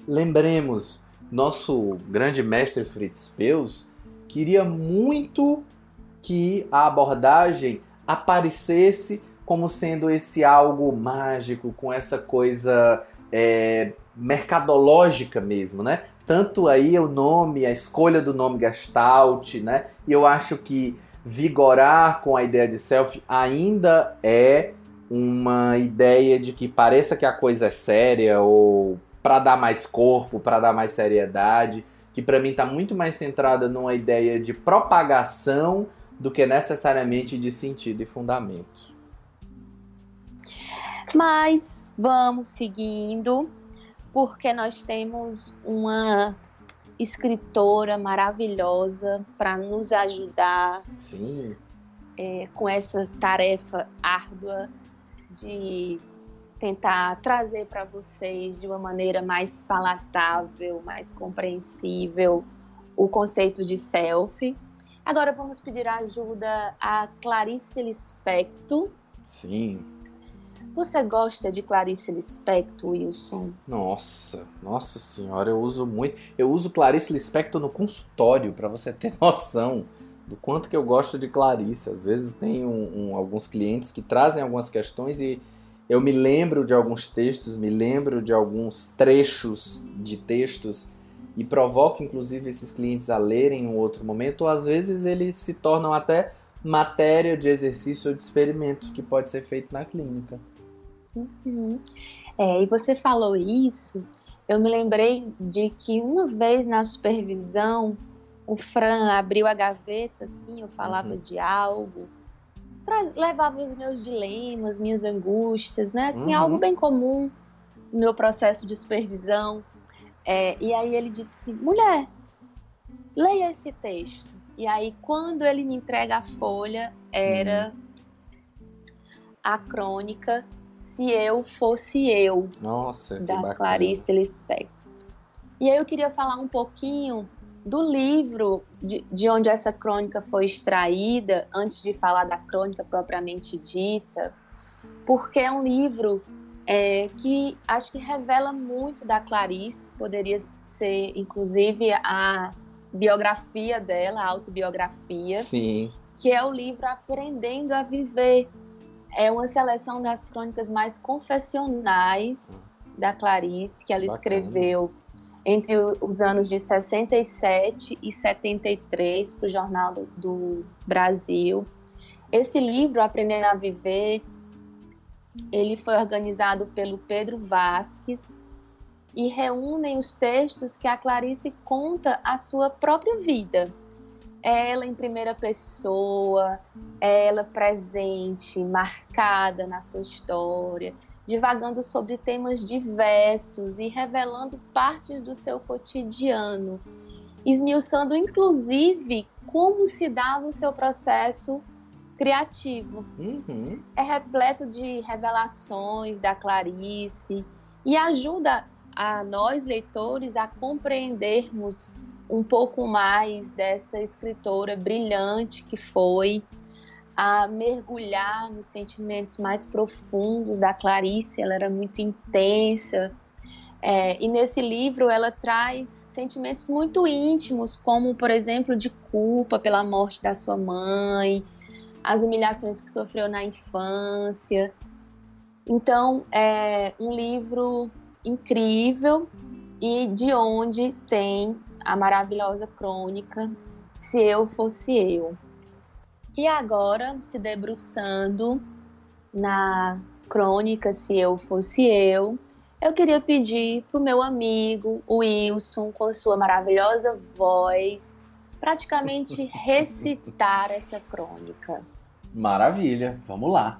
lembremos, nosso grande mestre Fritz Peus queria muito que a abordagem aparecesse como sendo esse algo mágico, com essa coisa é, mercadológica mesmo, né? Tanto aí o nome, a escolha do nome Gestalt, né? E eu acho que vigorar com a ideia de self ainda é uma ideia de que pareça que a coisa é séria ou para dar mais corpo, para dar mais seriedade, que para mim está muito mais centrada numa ideia de propagação do que necessariamente de sentido e fundamento. Mas vamos seguindo, porque nós temos uma escritora maravilhosa para nos ajudar é, com essa tarefa árdua de tentar trazer para vocês de uma maneira mais palatável, mais compreensível o conceito de self. Agora vamos pedir ajuda a Clarice Lispector. Sim. Você gosta de Clarice Lispector, Wilson? Nossa, nossa senhora, eu uso muito. Eu uso Clarice Lispector no consultório, para você ter noção do quanto que eu gosto de Clarice. Às vezes tem um, um, alguns clientes que trazem algumas questões e eu me lembro de alguns textos, me lembro de alguns trechos de textos e provoco inclusive esses clientes a lerem em um outro momento, ou às vezes eles se tornam até matéria de exercício ou de experimento que pode ser feito na clínica. Uhum. É, e você falou isso, eu me lembrei de que uma vez na supervisão, o Fran abriu a gaveta, assim, eu falava uhum. de algo, levava os meus dilemas, minhas angústias, né? Assim, Uhum. algo bem comum no meu processo de supervisão. É, e aí ele disse, mulher, leia esse texto. E aí, quando ele me entrega a folha, era a crônica Se Eu Fosse Eu, Nossa, que da bacana. Clarice Lispector. E aí eu queria falar um pouquinho do livro de, de onde essa crônica foi extraída, antes de falar da crônica propriamente dita, porque é um livro é, que acho que revela muito da Clarice, poderia ser inclusive a biografia dela, a autobiografia, Sim. que é o livro Aprendendo a Viver. É uma seleção das crônicas mais confessionais da Clarice, que ela Bacana. escreveu entre os anos de 67 e 73 para o Jornal do, do Brasil. Esse livro, Aprendendo a Viver, ele foi organizado pelo Pedro Vasques e reúnem os textos que a Clarice conta a sua própria vida. Ela em primeira pessoa, ela presente, marcada na sua história, divagando sobre temas diversos e revelando partes do seu cotidiano, esmiuçando inclusive como se dava o seu processo criativo Uhum. é repleto de revelações da Clarice e ajuda a nós leitores a compreendermos um pouco mais dessa escritora brilhante que foi, a mergulhar nos sentimentos mais profundos da Clarice. Ela era muito intensa. É, e nesse livro ela traz sentimentos muito íntimos, como, por exemplo, de culpa pela morte da sua mãe, as humilhações que sofreu na infância. Então, é um livro incrível e de onde tem a maravilhosa crônica Se Eu Fosse Eu. E agora, se debruçando na crônica Se Eu Fosse Eu, eu queria pedir para o meu amigo Wilson, com sua maravilhosa voz, praticamente recitar essa crônica. Maravilha, vamos lá.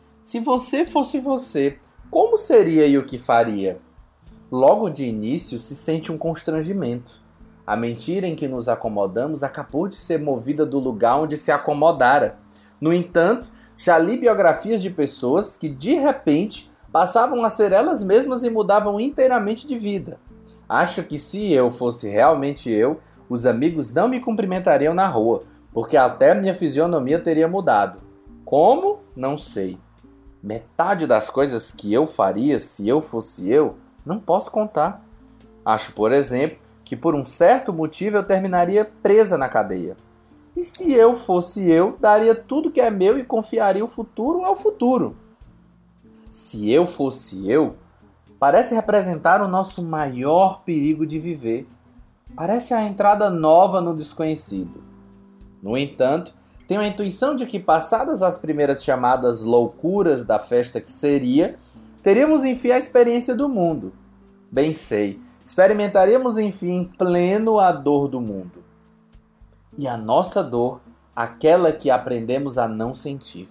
Se você fosse você, como seria e o que faria? Logo de início se sente um constrangimento. A mentira em que nos acomodamos acabou de ser movida do lugar onde se acomodara. No entanto, já li biografias de pessoas que de repente passavam a ser elas mesmas e mudavam inteiramente de vida. Acho que se eu fosse realmente eu, os amigos não me cumprimentariam na rua, porque até minha fisionomia teria mudado. Como? Não sei. Metade das coisas que eu faria se eu fosse eu, não posso contar. Acho, por exemplo, que por um certo motivo eu terminaria presa na cadeia. E se eu fosse eu, daria tudo que é meu e confiaria o futuro ao futuro. Se eu fosse eu, parece representar o nosso maior perigo de viver. Parece a entrada nova no desconhecido. No entanto, tenho a intuição de que, passadas as primeiras chamadas loucuras da festa que seria, teríamos enfim a experiência do mundo. Bem sei, experimentaríamos enfim pleno a dor do mundo. E a nossa dor, aquela que aprendemos a não sentir.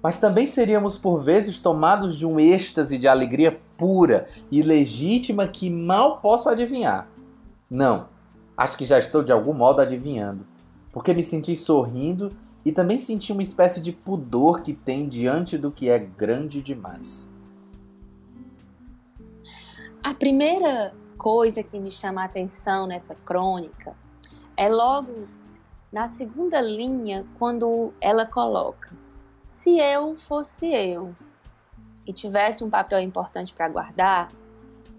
Mas também seríamos por vezes tomados de um êxtase de alegria pura e legítima que mal posso adivinhar. Não, acho que já estou de algum modo adivinhando porque me senti sorrindo e também senti uma espécie de pudor que tem diante do que é grande demais. A primeira coisa que me chama a atenção nessa crônica é logo na segunda linha, quando ela coloca: Se eu fosse eu e tivesse um papel importante para guardar,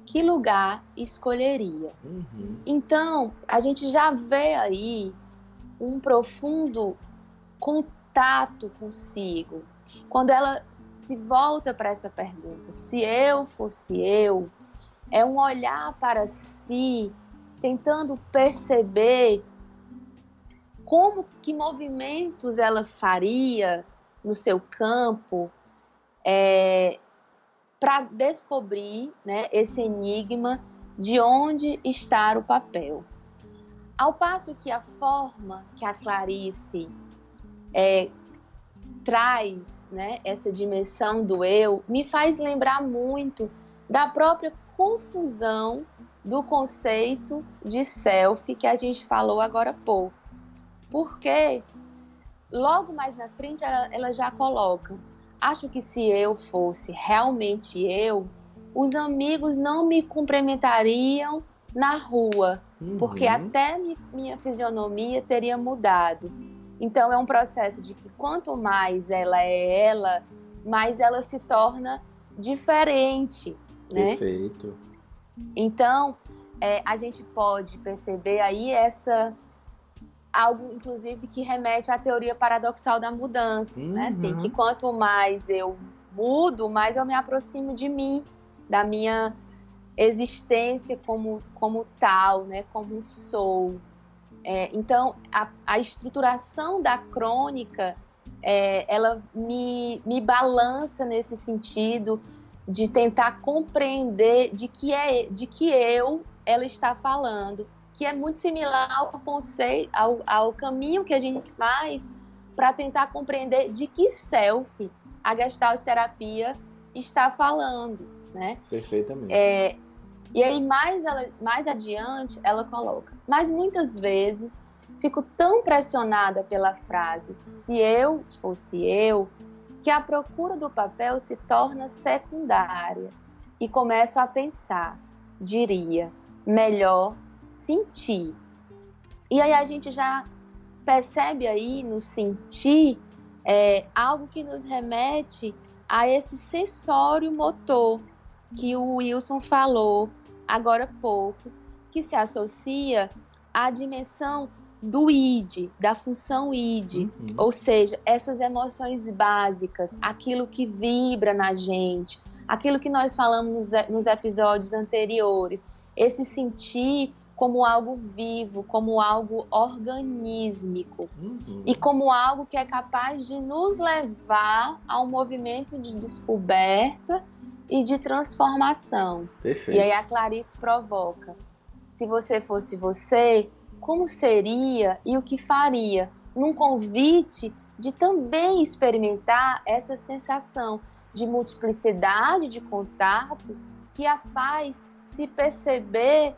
que lugar escolheria? Uhum. Então, a gente já vê aí um profundo contato consigo, quando ela se volta para essa pergunta, se eu fosse eu, é um olhar para si, tentando perceber como que movimentos ela faria no seu campo é, para descobrir né, esse enigma de onde está o papel. Ao passo que a forma que a Clarice é, traz né, essa dimensão do eu me faz lembrar muito da própria confusão do conceito de self que a gente falou agora há pouco. Porque logo mais na frente ela, ela já coloca: acho que se eu fosse realmente eu, os amigos não me cumprimentariam na rua, uhum. porque até minha fisionomia teria mudado. Então é um processo de que quanto mais ela é ela, mais ela se torna diferente, né? Perfeito. Então é, a gente pode perceber aí essa algo, inclusive, que remete à teoria paradoxal da mudança, uhum. né? Assim, que uhum. quanto mais eu mudo, mais eu me aproximo de mim, da minha existência como, como tal, né? Como sou. É, então, a, a, estruturação da crônica, é, ela me, me balança nesse sentido de tentar compreender de que é de que eu ela está falando que é muito similar ao conceito, ao, ao caminho que a gente faz para tentar compreender de que self a Gestalt terapia está falando, né? Perfeitamente. É, e aí mais ela, mais adiante ela coloca, mas muitas vezes fico tão pressionada pela frase se eu fosse eu que a procura do papel se torna secundária e começo a pensar, diria, melhor sentir. E aí a gente já percebe aí no sentir é, algo que nos remete a esse sensório motor que o Wilson falou agora há pouco, que se associa à dimensão do id, da função id, uhum. ou seja, essas emoções básicas, aquilo que vibra na gente, aquilo que nós falamos nos, nos episódios anteriores, esse sentir como algo vivo, como algo organísmico uhum. e como algo que é capaz de nos levar a um movimento de descoberta e de transformação. Perfeito. E aí a Clarice provoca: se você fosse você, como seria e o que faria? Num convite de também experimentar essa sensação de multiplicidade de contatos que a faz se perceber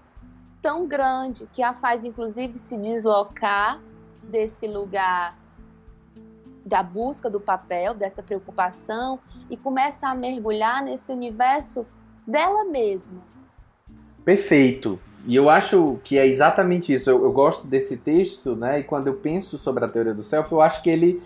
tão grande que a faz, inclusive, se deslocar desse lugar da busca do papel, dessa preocupação, e começa a mergulhar nesse universo dela mesma. Perfeito. E eu acho que é exatamente isso. Eu, eu, gosto desse texto, né? E quando eu penso sobre a teoria do self, eu acho que ele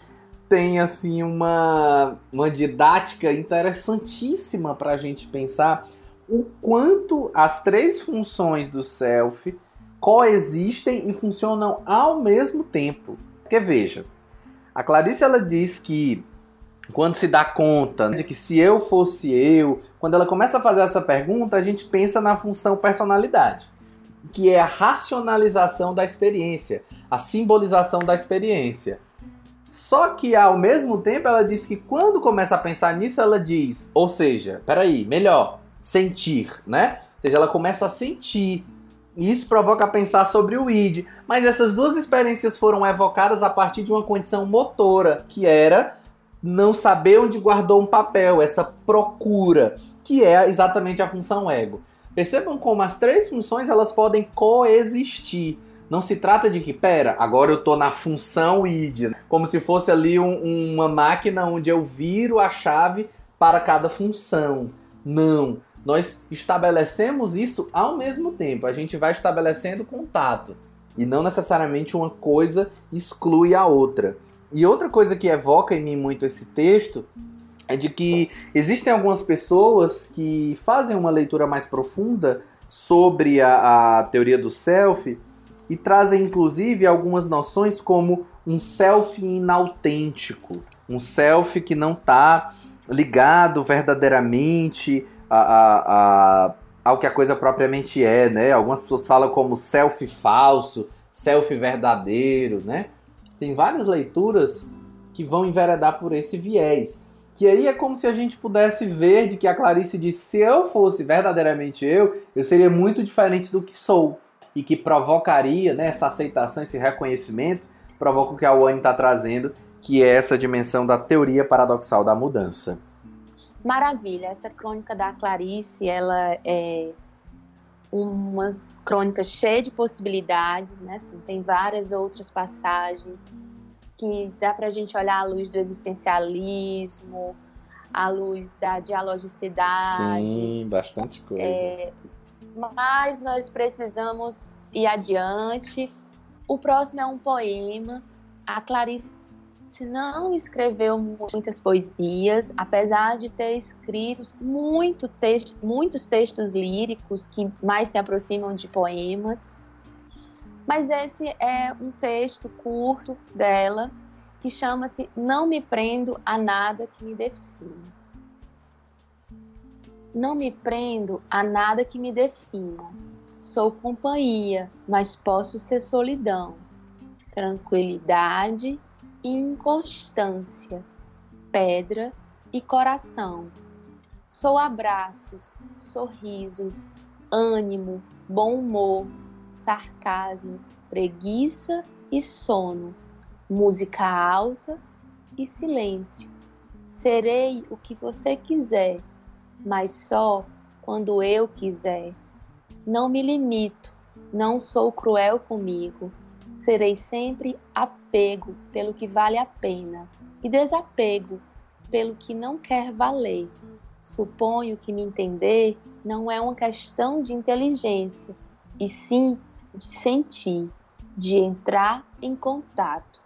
tem assim uma, uma didática interessantíssima para a gente pensar o quanto as três funções do self coexistem e funcionam ao mesmo tempo. Porque veja, a Clarice ela diz que quando se dá conta de que se eu fosse eu, quando ela começa a fazer essa pergunta, a gente pensa na função personalidade, que é a racionalização da experiência, a simbolização da experiência. Só que ao mesmo tempo ela diz que quando começa a pensar nisso, ela diz, ou seja, peraí, melhor, sentir, né? Ou seja, ela começa a sentir. E isso provoca pensar sobre o id. Mas essas duas experiências foram evocadas a partir de uma condição motora, que era não saber onde guardou um papel, essa procura, que é exatamente a função ego. Percebam como as três funções elas podem coexistir. Não se trata de que, pera, agora eu estou na função id, como se fosse ali um, uma máquina onde eu viro a chave para cada função. Não nós estabelecemos isso ao mesmo tempo. A gente vai estabelecendo contato. E não necessariamente uma coisa exclui a outra. E outra coisa que evoca em mim muito esse texto é de que existem algumas pessoas que fazem uma leitura mais profunda sobre a, a teoria do self e trazem inclusive algumas noções como um self inautêntico, um self que não está ligado verdadeiramente a, a, a, ao que a coisa propriamente é, né? Algumas pessoas falam como self falso, self verdadeiro, né? Tem várias leituras que vão enveredar por esse viés. Que aí é como se a gente pudesse ver de que a Clarice disse: se eu fosse verdadeiramente eu, eu seria muito diferente do que sou. E que provocaria né, essa aceitação, esse reconhecimento, provoca o que a Wayne está trazendo, que é essa dimensão da teoria paradoxal da mudança. Maravilha, essa crônica da Clarice, ela é uma crônica cheia de possibilidades, né? Assim, tem várias outras passagens que dá para a gente olhar à luz do existencialismo, à luz da dialogicidade. Sim, bastante coisa. É, mas nós precisamos ir adiante. O próximo é um poema. A Clarice não escreveu muitas poesias, apesar de ter escrito muito muitos textos líricos que mais se aproximam de poemas. Mas esse é um texto curto dela que chama-se Não me prendo a nada que me defina. Não me prendo a nada que me defina. Sou companhia, mas posso ser solidão, tranquilidade inconstância, pedra e coração. Sou abraços, sorrisos, ânimo, bom humor, sarcasmo, preguiça e sono, música alta e silêncio. Serei o que você quiser, mas só quando eu quiser. Não me limito, não sou cruel comigo. Serei sempre apego pelo que vale a pena e desapego pelo que não quer valer. Suponho que me entender não é uma questão de inteligência, e sim de sentir, de entrar em contato.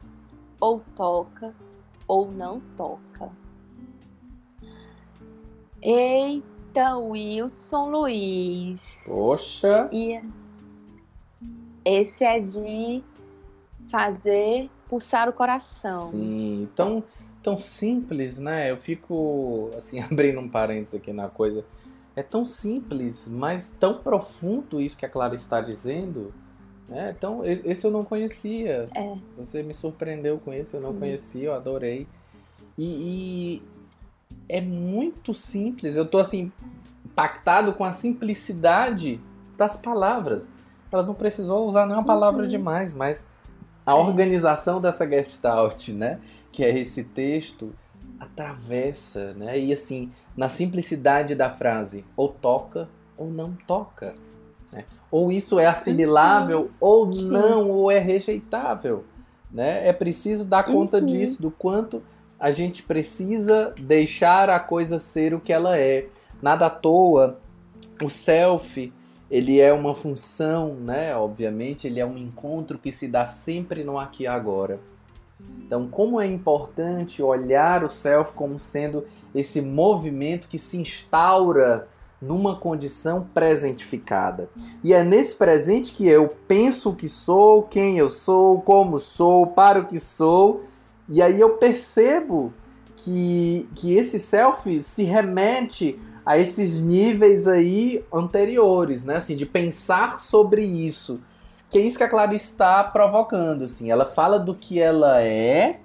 Ou toca ou não toca. Eita, Wilson Luiz. Poxa! E esse é de fazer pulsar o coração. Sim, tão, tão simples, né? Eu fico, assim, abrindo um parênteses aqui na coisa é tão simples, mas tão profundo isso que a Clara está dizendo. Né? Então, esse eu não conhecia. É. Você me surpreendeu com esse, eu não Sim. conhecia, eu adorei. E, e, é muito simples. Eu tô assim, impactado com a simplicidade das palavras. Ela não precisou usar nenhuma palavra uhum. demais, mas a organização dessa gestalt, né? Que é esse texto, atravessa, né? E assim, na simplicidade da frase, ou toca ou não toca. Né? Ou isso é assimilável uhum. ou Sim. não, ou é rejeitável. Né? É preciso dar conta uhum. disso, do quanto a gente precisa deixar a coisa ser o que ela é. Nada à toa, o self, ele é uma função, né? Obviamente, ele é um encontro que se dá sempre no aqui e agora. Então, como é importante olhar o self como sendo esse movimento que se instaura numa condição presentificada. E é nesse presente que eu penso o que sou, quem eu sou, como sou, para o que sou, e aí eu percebo que, que esse self se remete a esses níveis aí anteriores, né? Assim, de pensar sobre isso. Que é isso que a Clara está provocando, assim. Ela fala do que ela é,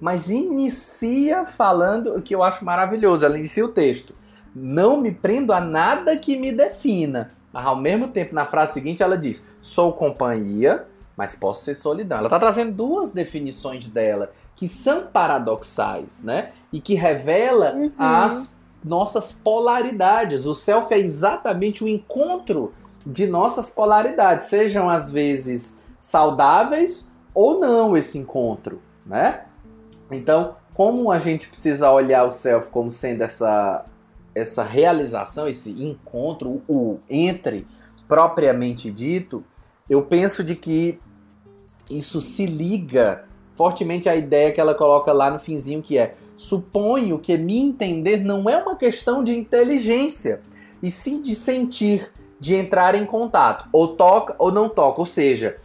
mas inicia falando o que eu acho maravilhoso. Ela inicia o texto. Não me prendo a nada que me defina. Mas ao mesmo tempo, na frase seguinte, ela diz: sou companhia, mas posso ser solidão. Ela está trazendo duas definições dela que são paradoxais, né? E que revela uhum. as nossas polaridades. O self é exatamente o encontro de nossas polaridades, sejam às vezes saudáveis ou não esse encontro, né? Então, como a gente precisa olhar o self como sendo essa essa realização, esse encontro, o entre propriamente dito, eu penso de que isso se liga fortemente à ideia que ela coloca lá no finzinho que é suponho que me entender não é uma questão de inteligência, e sim de sentir, de entrar em contato, ou toca ou não toca, ou seja,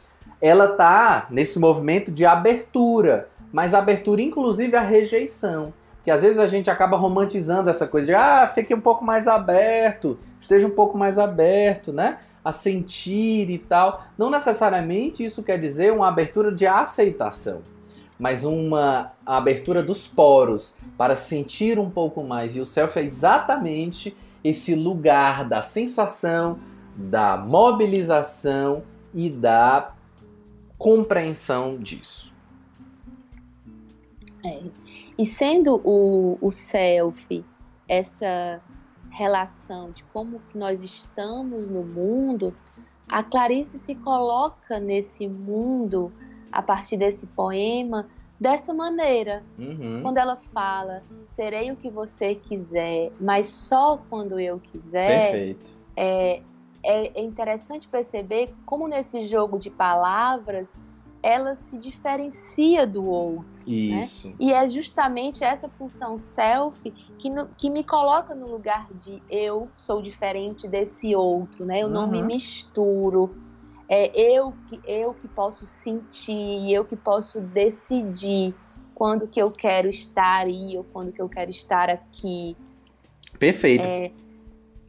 ela tá nesse movimento de abertura, mas abertura inclusive a rejeição. Que às vezes a gente acaba romantizando essa coisa de ah, fique um pouco mais aberto, esteja um pouco mais aberto, né? A sentir e tal. Não necessariamente isso quer dizer uma abertura de aceitação, mas uma abertura dos poros para sentir um pouco mais. E o self é exatamente esse lugar da sensação, da mobilização e da compreensão disso. É. E sendo o, o self essa relação de como nós estamos no mundo, a Clarice se coloca nesse mundo a partir desse poema dessa maneira. Uhum. Quando ela fala, serei o que você quiser, mas só quando eu quiser. Perfeito. É, é, é interessante perceber como nesse jogo de palavras ela se diferencia do outro. Né? Isso. E é justamente essa função self que, no, que me coloca no lugar de eu sou diferente desse outro, né? Eu não me Uhum. misturo. É eu que eu que posso sentir, eu que posso decidir quando que eu quero estar aí ou quando que eu quero estar aqui. Perfeito. É,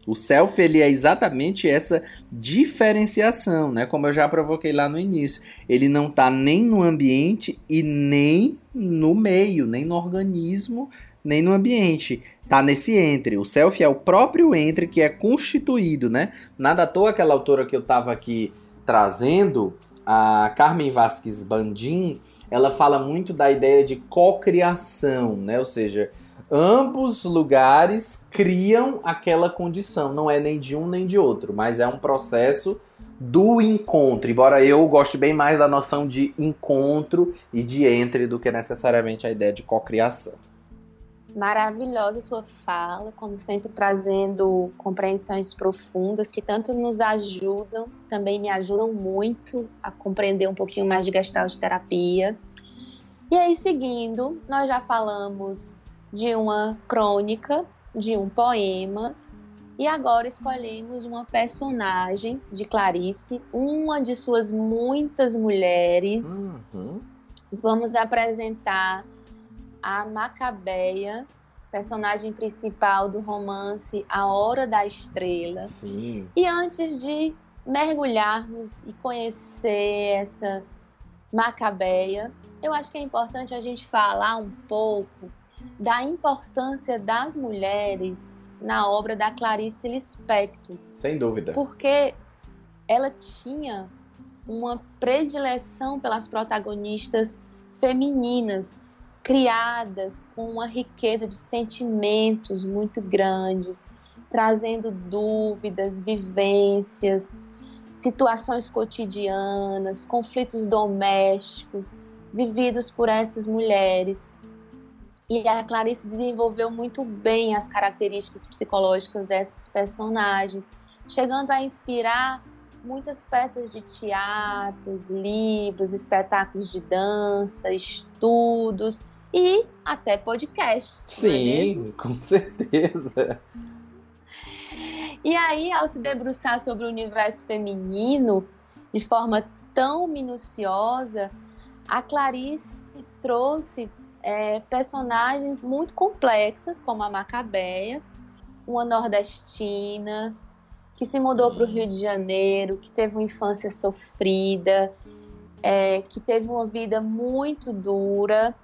O self ele é exatamente essa diferenciação, né? Como eu já provoquei lá no início. Ele não está nem no ambiente e nem no meio, nem no organismo, nem no ambiente. Tá nesse entre. O self é o próprio entre que é constituído, né? Nada à toa aquela autora que eu estava aqui trazendo, a Carmen Vasquez Bandin, ela fala muito da ideia de cocriação, né? Ou seja, ambos lugares criam aquela condição. Não é nem de um nem de outro, mas é um processo do encontro. Embora eu goste bem mais da noção de encontro e de entre do que necessariamente a ideia de cocriação. Maravilhosa sua fala, como sempre trazendo compreensões profundas que tanto nos ajudam, também me ajudam muito a compreender um pouquinho mais de gestalt terapia. E aí, seguindo, nós já falamos de uma crônica, de um poema, e agora escolhemos uma personagem de Clarice, uma de suas muitas mulheres. Uhum. Vamos apresentar a Macabeia, personagem principal do romance A Hora da Estrela. Sim. E antes de mergulharmos e conhecer essa Macabeia, eu acho que é importante a gente falar um pouco da importância das mulheres na obra da Clarice Lispector Sem dúvida. porque ela tinha uma predileção pelas protagonistas femininas, criadas com uma riqueza de sentimentos muito grandes, trazendo dúvidas, vivências, situações cotidianas, conflitos domésticos vividos por essas mulheres. E a Clarice desenvolveu muito bem as características psicológicas dessas personagens, chegando a inspirar muitas peças de teatros, livros, espetáculos de dança, estudos e até podcasts. é? Sim, com certeza. E aí, ao se debruçar sobre o universo feminino de forma tão minuciosa, a Clarice trouxe é, personagens muito complexas, como a Macabeia, uma nordestina, que se mudou para o Rio de Janeiro, que teve uma infância sofrida, é, que teve uma vida muito dura.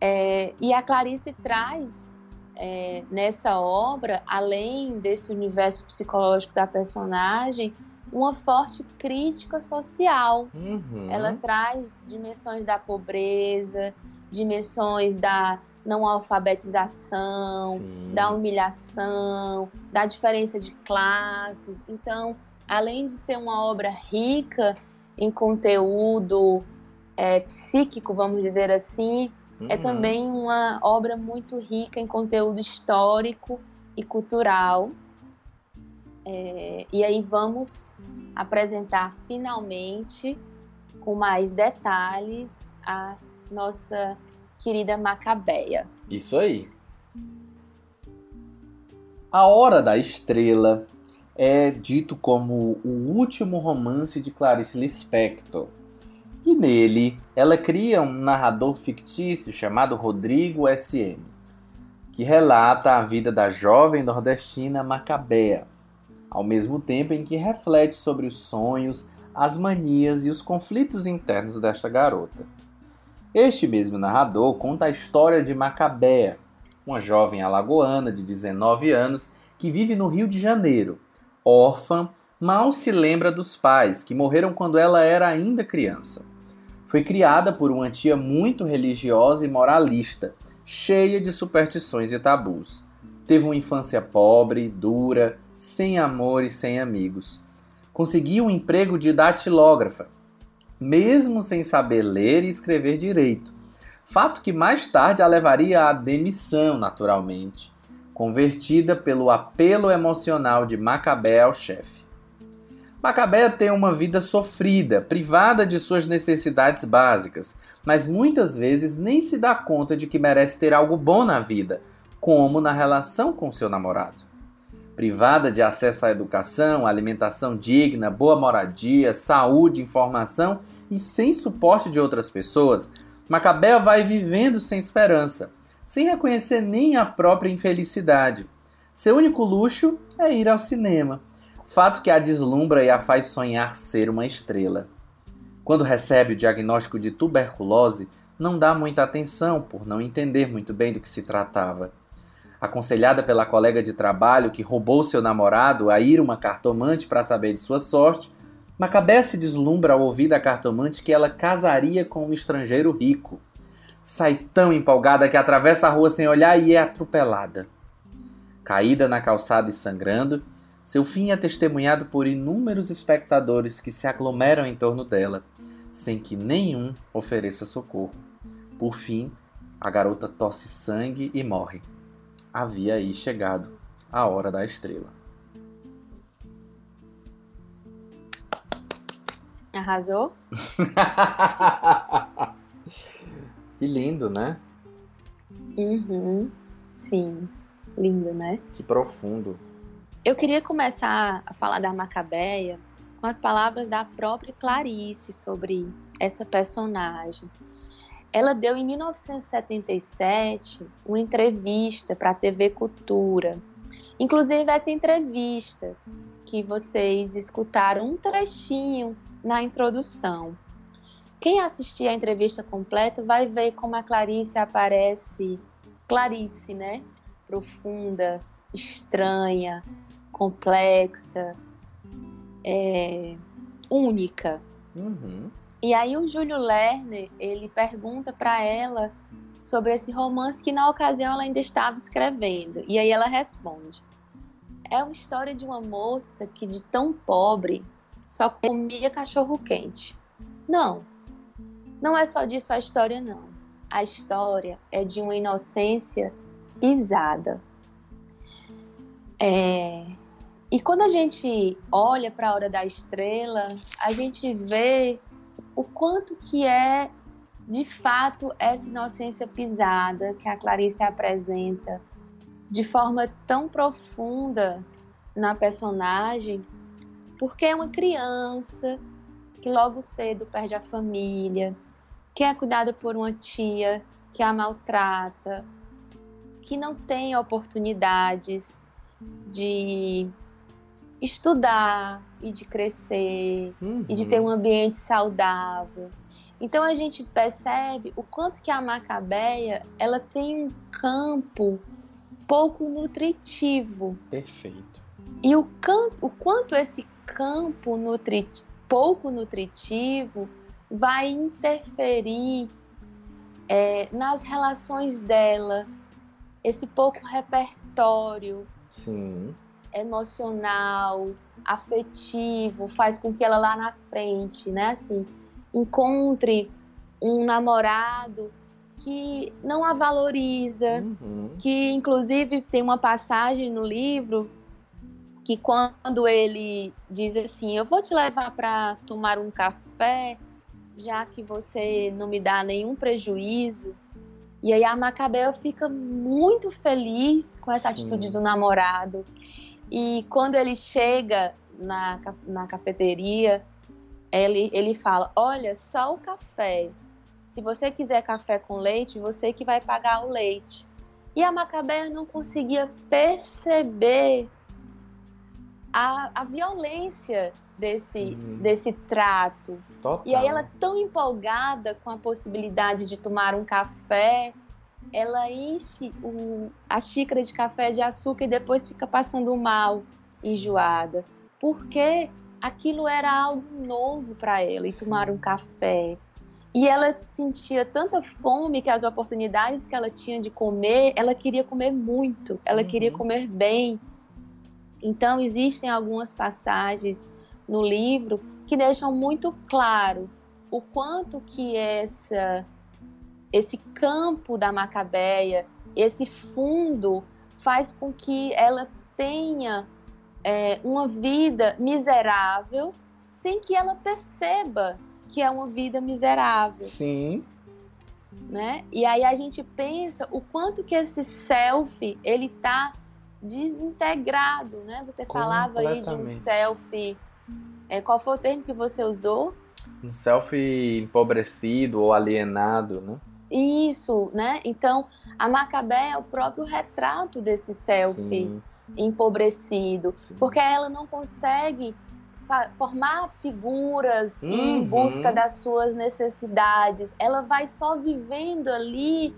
É, e a Clarice traz é, nessa obra, além desse universo psicológico da personagem, uma forte crítica social. Uhum. Ela traz dimensões da pobreza, dimensões da não alfabetização, Sim. da humilhação, da diferença de classes. Então, além de ser uma obra rica em conteúdo é, psíquico, vamos dizer assim, é Uhum. também uma obra muito rica em conteúdo histórico e cultural. É, e aí vamos apresentar finalmente, com mais detalhes, a nossa querida Macabeia. Isso aí. A Hora da Estrela é dito como o último romance de Clarice Lispector. E nele, ela cria um narrador fictício chamado Rodrigo S.M., que relata a vida da jovem nordestina Macabea, ao mesmo tempo em que reflete sobre os sonhos, as manias e os conflitos internos desta garota. Este mesmo narrador conta a história de Macabea, uma jovem alagoana de 19 anos que vive no Rio de Janeiro, órfã, mal se lembra dos pais, que morreram quando ela era ainda criança. Foi criada por uma tia muito religiosa e moralista, cheia de superstições e tabus. Teve uma infância pobre, dura, sem amor e sem amigos. Conseguiu um emprego de datilógrafa, mesmo sem saber ler e escrever direito. Fato que mais tarde a levaria à demissão, naturalmente, convertida pelo apelo emocional de Macabé ao chefe. Macabé tem uma vida sofrida, privada de suas necessidades básicas, mas muitas vezes nem se dá conta de que merece ter algo bom na vida, como na relação com seu namorado. Privada de acesso à educação, alimentação digna, boa moradia, saúde, informação e sem suporte de outras pessoas, Macabea vai vivendo sem esperança, sem reconhecer nem a própria infelicidade. Seu único luxo é ir ao cinema, fato que a deslumbra e a faz sonhar ser uma estrela. Quando recebe o diagnóstico de tuberculose, não dá muita atenção por não entender muito bem do que se tratava. Aconselhada pela colega de trabalho que roubou seu namorado a ir uma cartomante para saber de sua sorte, Macabé se deslumbra ao ouvir da cartomante que ela casaria com um estrangeiro rico. Sai tão empolgada que atravessa a rua sem olhar e é atropelada. Caída na calçada e sangrando, seu fim é testemunhado por inúmeros espectadores que se aglomeram em torno dela, sem que nenhum ofereça socorro. Por fim, a garota tosse sangue e morre. Havia aí chegado a hora da estrela. Arrasou? que lindo, né? Uhum. Sim, lindo, né? Que profundo. Eu queria começar a falar da Macabeia com as palavras da própria Clarice sobre essa personagem. Ela deu em 1977 uma entrevista para a TV Cultura. Inclusive, essa entrevista que vocês escutaram um trechinho na introdução. Quem assistir a entrevista completa vai ver como a Clarice aparece, Clarice, né? Profunda, estranha, complexa, é, única. Uhum. E aí o Júlio Lerner, ele pergunta para ela sobre esse romance que na ocasião ela ainda estava escrevendo. E aí ela responde: É uma história de uma moça que de tão pobre só comia cachorro quente. Não, não é só disso a história, não. A história é de uma inocência pisada. É... E quando a gente olha para a hora da estrela, a gente vê o quanto que é de fato essa inocência pisada que a Clarice apresenta de forma tão profunda na personagem porque é uma criança que logo cedo perde a família, que é cuidada por uma tia que a maltrata, que não tem oportunidades de estudar e de crescer uhum. e de ter um ambiente saudável. Então a gente percebe o quanto que a macabeia ela tem um campo pouco nutritivo. Perfeito. E o, campo, o quanto esse campo nutri pouco nutritivo vai interferir é, nas relações dela, esse pouco repertório Sim. Emocional, afetivo, faz com que ela lá na frente, né, assim, encontre um namorado que não a valoriza, uhum. que inclusive tem uma passagem no livro que quando ele diz assim, eu vou te levar para tomar um café, já que você não me dá nenhum prejuízo. E aí a Macabel fica muito feliz com essa Sim. atitude do namorado. E quando ele chega na, na cafeteria, ele, ele fala: olha, só o café. Se você quiser café com leite, você que vai pagar o leite. E a Macabeia não conseguia perceber a, a violência desse, desse trato. Total. E aí ela tão empolgada com a possibilidade de tomar um café, ela enche o, a xícara de café de açúcar e depois fica passando mal, enjoada. Porque aquilo era algo novo para ela, e tomar um café. E ela sentia tanta fome que as oportunidades que ela tinha de comer, ela queria comer muito, ela Uhum. queria comer bem. Então, existem algumas passagens no livro que deixam muito claro o quanto que essa, esse campo da Macabeia, esse fundo, faz com que ela tenha é, uma vida miserável sem que ela perceba que é uma vida miserável, Sim. né? E aí a gente pensa o quanto que esse self ele tá desintegrado, né? Você falava aí de um self. É, qual foi o termo que você usou? Um self empobrecido ou alienado, né? Isso, né? Então, a Macabé é o próprio retrato desse self Sim, empobrecido, sim. porque ela não consegue formar figuras em Uhum. busca das suas necessidades. Ela vai só vivendo ali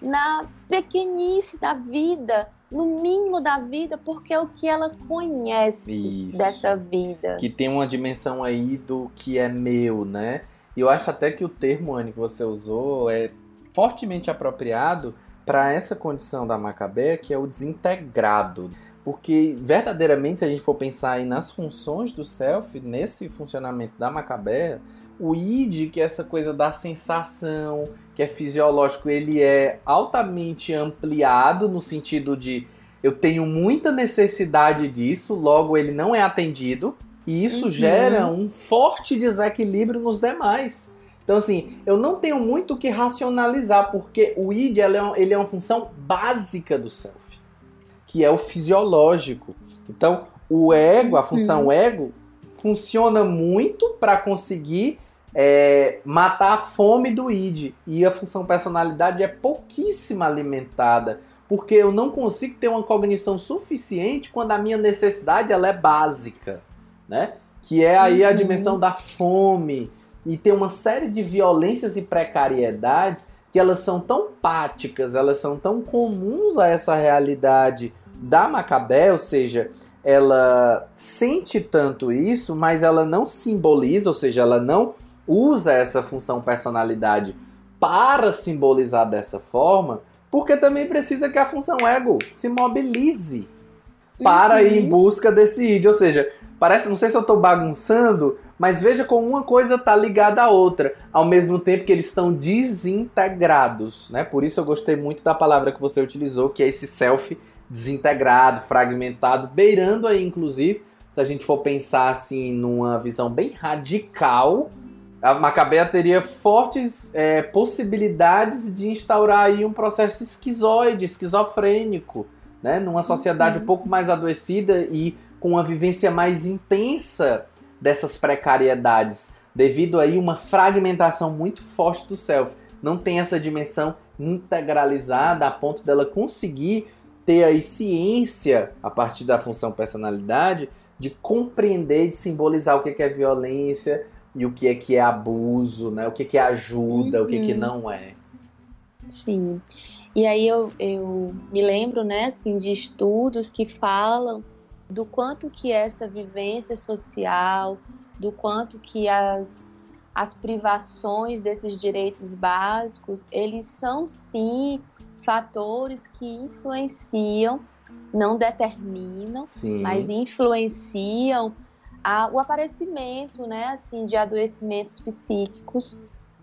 na pequenice da vida, no mínimo da vida, porque é o que ela conhece Isso. dessa vida. Que tem uma dimensão aí do que é meu, né? E eu acho até que o termo, Anne, que você usou é fortemente apropriado para essa condição da Macabé, que é o desintegrado. Porque, verdadeiramente, se a gente for pensar aí nas funções do self, nesse funcionamento da Macabé, o id, que é essa coisa da sensação, que é fisiológico, ele é altamente ampliado no sentido de eu tenho muita necessidade disso, logo ele não é atendido, e isso Uhum. gera um forte desequilíbrio nos demais. Então, assim, eu não tenho muito o que racionalizar, porque o id é, um- ele é uma função básica do self, que é o fisiológico. Então, o ego, a função ego, funciona muito para conseguir é, matar a fome do id. E a função personalidade é pouquíssima alimentada, porque eu não consigo ter uma cognição suficiente quando a minha necessidade ela é básica, né? Que é aí a Uhum. dimensão da fome e tem uma série de violências e precariedades que elas são tão páticas, elas são tão comuns a essa realidade da Macabé, ou seja, ela sente tanto isso, mas ela não simboliza, ou seja, ela não usa essa função personalidade para simbolizar dessa forma, porque também precisa que a função ego se mobilize para Uhum. ir em busca desse id, ou seja, parece, não sei se eu estou bagunçando, mas veja como uma coisa está ligada à outra, ao mesmo tempo que eles estão desintegrados, né? Por isso eu gostei muito da palavra que você utilizou, que é esse self desintegrado, fragmentado, beirando aí, inclusive, se a gente for pensar assim numa visão bem radical, a Macabeia teria fortes é, possibilidades de instaurar aí um processo esquizoide, esquizofrênico, né? Numa sociedade um pouco mais adoecida e com uma vivência mais intensa dessas precariedades, devido aí uma fragmentação muito forte do self. Não tem essa dimensão integralizada a ponto dela conseguir ter aí ciência a partir da função personalidade de compreender, de simbolizar o que que é violência e o que é que é abuso, né? O que que é ajuda, o que que Uhum. não é. Sim. E aí eu, eu me lembro, né, assim, de estudos que falam do quanto que essa vivência social, do quanto que as, as privações desses direitos básicos, eles são sim fatores que influenciam, não determinam, Sim. mas influenciam a, o aparecimento, né, assim, de adoecimentos psíquicos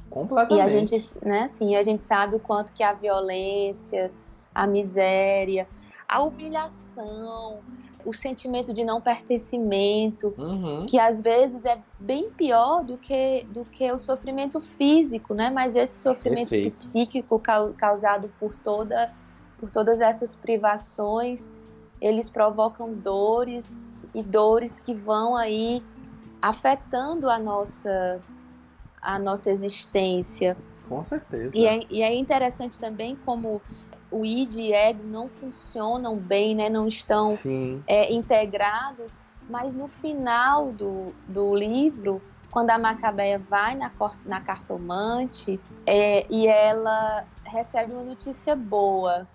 completamente. e a gente, né, assim, a gente sabe o quanto que a violência, a miséria, a humilhação, o sentimento de não pertencimento, Uhum. que às vezes é bem pior do que, do que o sofrimento físico, né? Mas esse sofrimento Perfeito. psíquico cau- causado por, toda, por todas essas privações, eles provocam dores e dores que vão aí afetando a nossa, a nossa existência. Com certeza. E é, e é interessante também como o id e ego não funcionam bem, né? não estão é, integrados, mas no final do, do livro, quando a Macabeia vai na, na cartomante é, e ela recebe uma notícia boa,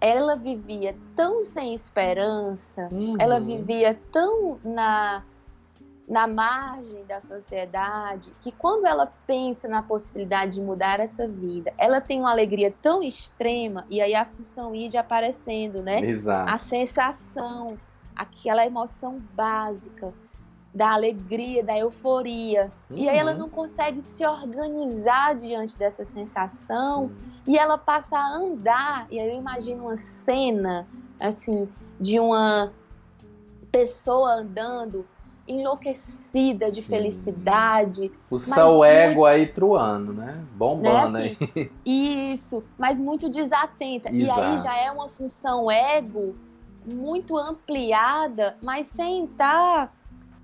ela vivia tão sem esperança, uhum. ela vivia tão na na margem da sociedade, que quando ela pensa na possibilidade de mudar essa vida, ela tem uma alegria tão extrema, e aí a função id aparecendo, né? Exato. A sensação, aquela emoção básica da alegria, da euforia. Uhum. E aí ela uhum. não consegue se organizar diante dessa sensação Sim. e ela passa a andar. E aí eu imagino uma cena assim de uma pessoa andando enlouquecida de Sim. felicidade. O seu ego muito... aí truando, né? Bombando né? assim, aí. Isso, mas muito desatenta. Exato. E aí já é uma função ego muito ampliada, mas sem estar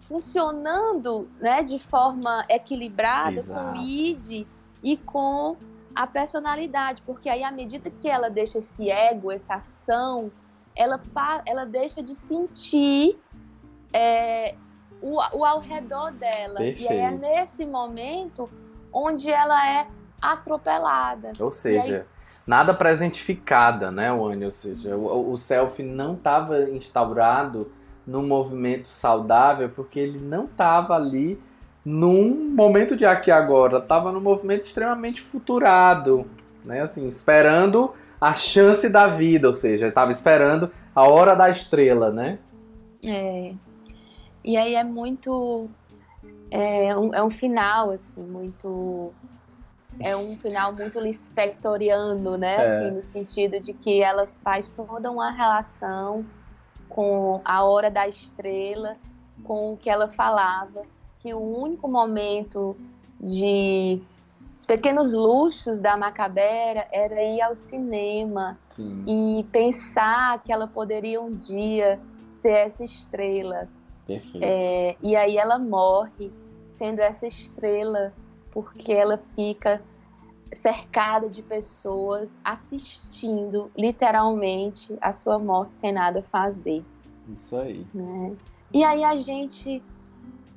funcionando né, de forma equilibrada Exato. com o id e com a personalidade, porque aí à medida que ela deixa esse ego, essa ação, ela, ela deixa de sentir é, o, o ao redor dela. Perfeito. E aí é nesse momento onde ela é atropelada. Ou seja, aí... nada presentificada, né, Wani? Ou seja, o, o self não estava instaurado num movimento saudável porque ele não estava ali num momento de aqui agora, estava num movimento extremamente futurado, né? Assim, esperando a chance da vida, ou seja, estava esperando a hora da estrela, né? É. E aí é muito. É um, é um final, assim, muito. É um final muito lispectoriano, né? É. Assim, no sentido de que ela faz toda uma relação com a hora da estrela, com o que ela falava, que o único momento de os pequenos luxos da Macabera era ir ao cinema Sim. e pensar que ela poderia um dia ser essa estrela. Perfeito. É, e aí ela morre sendo essa estrela porque ela fica cercada de pessoas assistindo literalmente a sua morte sem nada fazer. Isso aí. Né? E aí a gente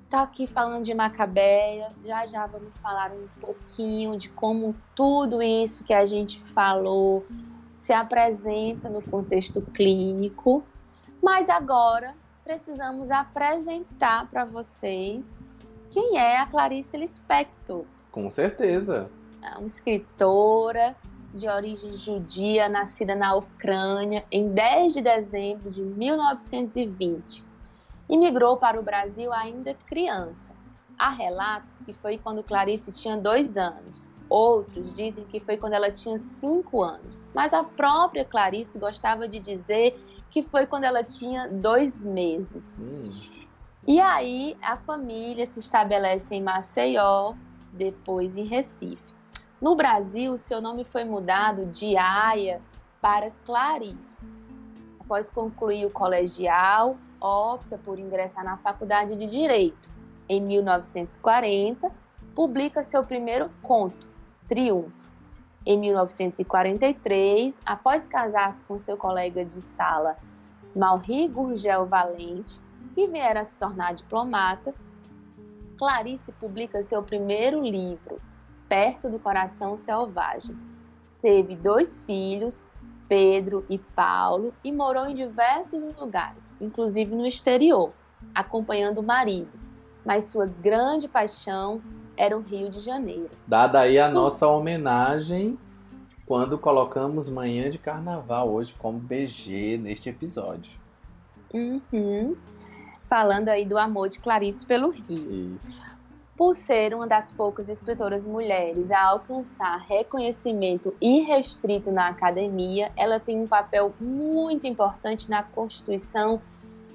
tá aqui falando de Macabeia, já já vamos falar um pouquinho de como tudo isso que a gente falou se apresenta no contexto clínico, mas agora precisamos apresentar para vocês quem é a Clarice Lispector. Com certeza. É uma escritora de origem judia, nascida na Ucrânia em 10 de dezembro de 1920. Imigrou para o Brasil ainda criança. Há relatos que foi quando Clarice tinha dois anos. Outros dizem que foi quando ela tinha cinco anos. Mas a própria Clarice gostava de dizer que foi quando ela tinha dois meses. Hum. E aí a família se estabelece em Maceió, depois em Recife. No Brasil, seu nome foi mudado de Aya para Clarice. Após concluir o colegial, opta por ingressar na Faculdade de Direito. Em 1940, publica seu primeiro conto, Triunfo, em 1943, após casar-se com seu colega de sala, Mauri Gurgel Valente, que viera a se tornar diplomata, Clarice publica seu primeiro livro, Perto do Coração Selvagem. Teve dois filhos, Pedro e Paulo, e morou em diversos lugares, inclusive no exterior, acompanhando o marido. Mas sua grande paixão era o Rio de Janeiro. Dada aí a nossa homenagem quando colocamos Manhã de Carnaval hoje como BG neste episódio. Uhum. Falando aí do amor de Clarice pelo Rio. Isso. Por ser uma das poucas escritoras mulheres a alcançar reconhecimento irrestrito na academia, ela tem um papel muito importante na constituição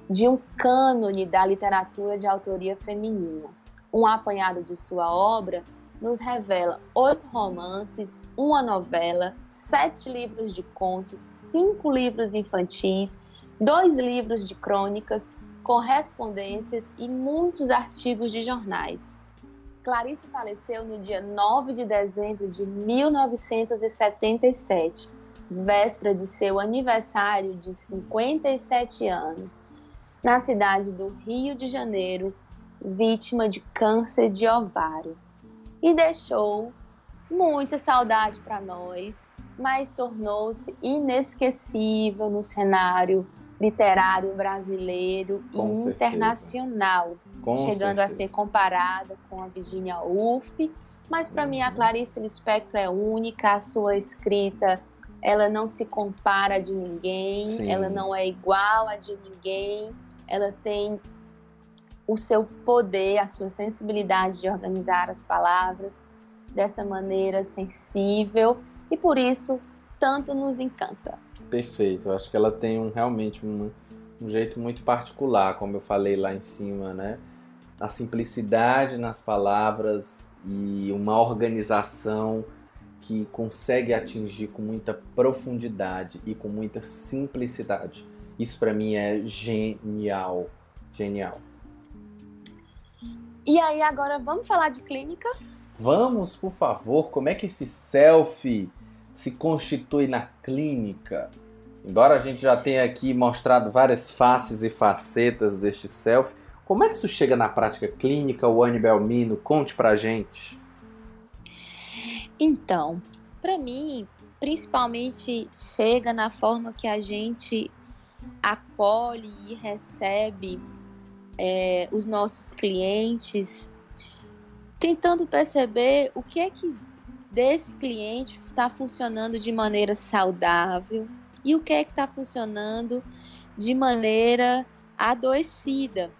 de um cânone da literatura de autoria feminina um apanhado de sua obra, nos revela oito romances, uma novela, sete livros de contos, cinco livros infantis, dois livros de crônicas, correspondências e muitos artigos de jornais. Clarice faleceu no dia 9 de dezembro de 1977, véspera de seu aniversário de 57 anos, na cidade do Rio de Janeiro, vítima de câncer de ovário. E deixou muita saudade para nós, mas tornou-se inesquecível no cenário literário brasileiro com e certeza. internacional, com chegando certeza. a ser comparada com a Virginia Woolf. Mas para uhum. mim a uhum. Clarice Lispector é única, a sua escrita ela não se compara de ninguém, Sim. ela não é igual a de ninguém, ela tem o seu poder, a sua sensibilidade de organizar as palavras dessa maneira sensível e por isso tanto nos encanta. Perfeito, eu acho que ela tem um, realmente um, um jeito muito particular, como eu falei lá em cima, né? A simplicidade nas palavras e uma organização que consegue atingir com muita profundidade e com muita simplicidade. Isso para mim é genial, genial. E aí agora vamos falar de clínica? Vamos, por favor, como é que esse selfie se constitui na clínica? Embora a gente já tenha aqui mostrado várias faces e facetas deste selfie, como é que isso chega na prática clínica, o Anne Belmino? Conte pra gente. Então, para mim, principalmente chega na forma que a gente acolhe e recebe é, os nossos clientes tentando perceber o que é que desse cliente está funcionando de maneira saudável e o que é que está funcionando de maneira adoecida.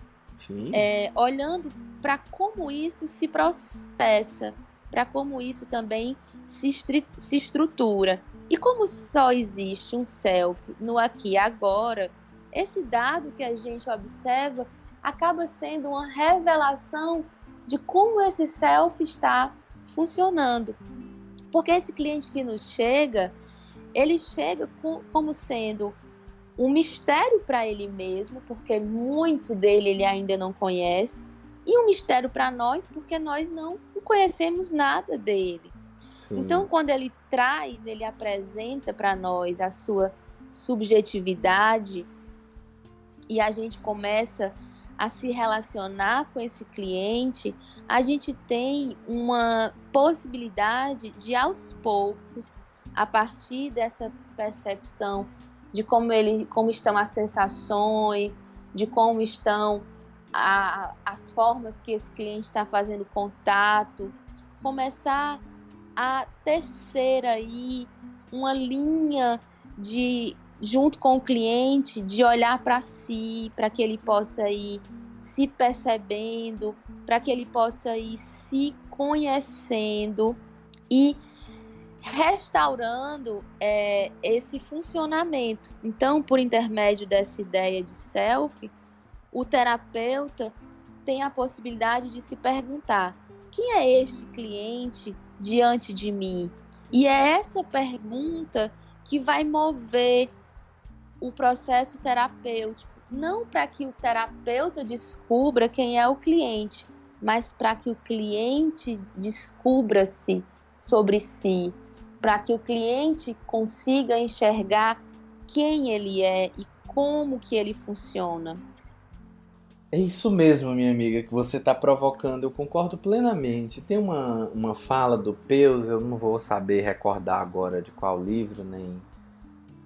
É, olhando para como isso se processa, para como isso também se, se estrutura. E como só existe um self no aqui e agora, esse dado que a gente observa acaba sendo uma revelação de como esse self está funcionando. Porque esse cliente que nos chega, ele chega com, como sendo um mistério para ele mesmo, porque muito dele ele ainda não conhece, e um mistério para nós, porque nós não conhecemos nada dele. Sim. Então, quando ele traz, ele apresenta para nós a sua subjetividade e a gente começa a se relacionar com esse cliente, a gente tem uma possibilidade de aos poucos, a partir dessa percepção de como ele, como estão as sensações, de como estão a, as formas que esse cliente está fazendo contato, começar a tecer aí uma linha de junto com o cliente, de olhar para si, para que ele possa ir se percebendo, para que ele possa ir se conhecendo e restaurando é, esse funcionamento. Então, por intermédio dessa ideia de self, o terapeuta tem a possibilidade de se perguntar: quem é este cliente diante de mim? E é essa pergunta que vai mover o processo terapêutico, não para que o terapeuta descubra quem é o cliente, mas para que o cliente descubra-se sobre si, para que o cliente consiga enxergar quem ele é e como que ele funciona. É isso mesmo, minha amiga, que você está provocando. Eu concordo plenamente. Tem uma, uma fala do Peus, eu não vou saber recordar agora de qual livro, nem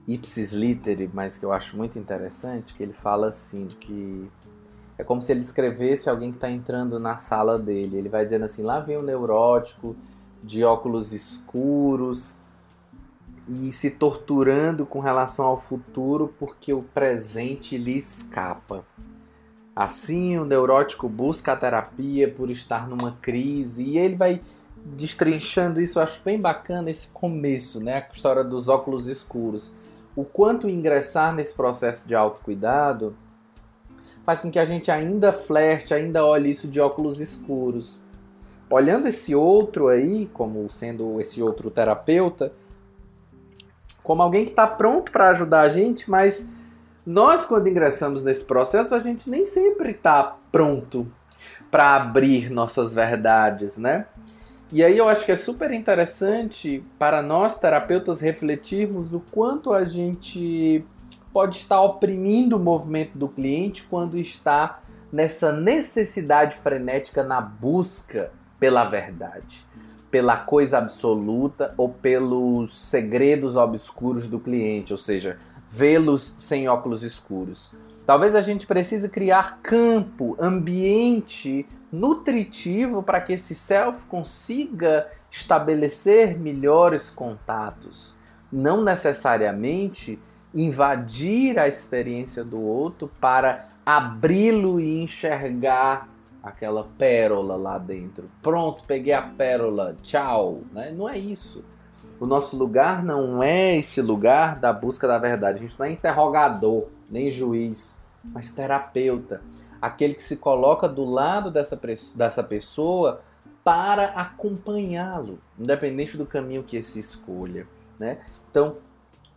ipsis literi, mas que eu acho muito interessante, que ele fala assim, de que é como se ele escrevesse alguém que está entrando na sala dele. Ele vai dizendo assim, lá vem o neurótico de óculos escuros e se torturando com relação ao futuro porque o presente lhe escapa. Assim, o neurótico busca a terapia por estar numa crise e ele vai destrinchando isso. Eu acho bem bacana esse começo, né? A história dos óculos escuros o quanto ingressar nesse processo de autocuidado faz com que a gente ainda flerte, ainda olhe isso de óculos escuros. Olhando esse outro aí, como sendo esse outro terapeuta, como alguém que está pronto para ajudar a gente, mas nós, quando ingressamos nesse processo, a gente nem sempre está pronto para abrir nossas verdades, né? E aí eu acho que é super interessante para nós terapeutas refletirmos o quanto a gente pode estar oprimindo o movimento do cliente quando está nessa necessidade frenética na busca pela verdade, pela coisa absoluta ou pelos segredos obscuros do cliente, ou seja, vê-los sem óculos escuros. Talvez a gente precise criar campo, ambiente nutritivo para que esse self consiga estabelecer melhores contatos, não necessariamente invadir a experiência do outro para abri-lo e enxergar aquela pérola lá dentro. Pronto, peguei a pérola, tchau. Né? Não é isso. O nosso lugar não é esse lugar da busca da verdade. A gente não é interrogador, nem juiz, mas terapeuta aquele que se coloca do lado dessa, dessa pessoa para acompanhá-lo, independente do caminho que esse escolha. Né? Então,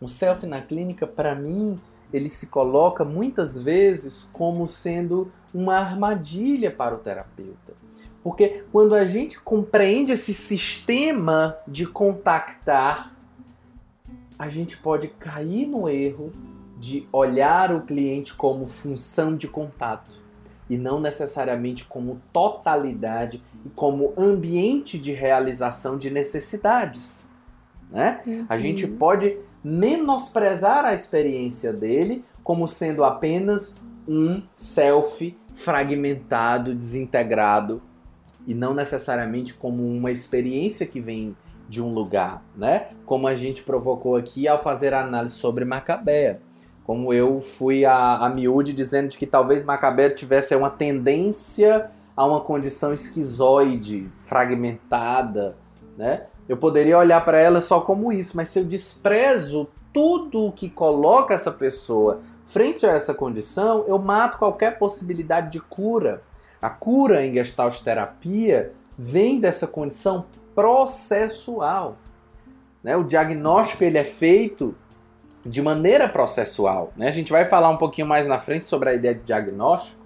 o self na clínica, para mim, ele se coloca muitas vezes como sendo uma armadilha para o terapeuta. Porque quando a gente compreende esse sistema de contactar, a gente pode cair no erro de olhar o cliente como função de contato e não necessariamente como totalidade e como ambiente de realização de necessidades. Né? Uhum. A gente pode menosprezar a experiência dele como sendo apenas um self fragmentado, desintegrado e não necessariamente como uma experiência que vem de um lugar, né? Como a gente provocou aqui ao fazer a análise sobre Macabea como eu fui a, a miúde dizendo de que talvez Macabé tivesse uma tendência a uma condição esquizoide, fragmentada, né? Eu poderia olhar para ela só como isso, mas se eu desprezo tudo o que coloca essa pessoa frente a essa condição, eu mato qualquer possibilidade de cura. A cura em Gestalt terapia vem dessa condição processual. Né? O diagnóstico ele é feito de maneira processual. Né? A gente vai falar um pouquinho mais na frente sobre a ideia de diagnóstico,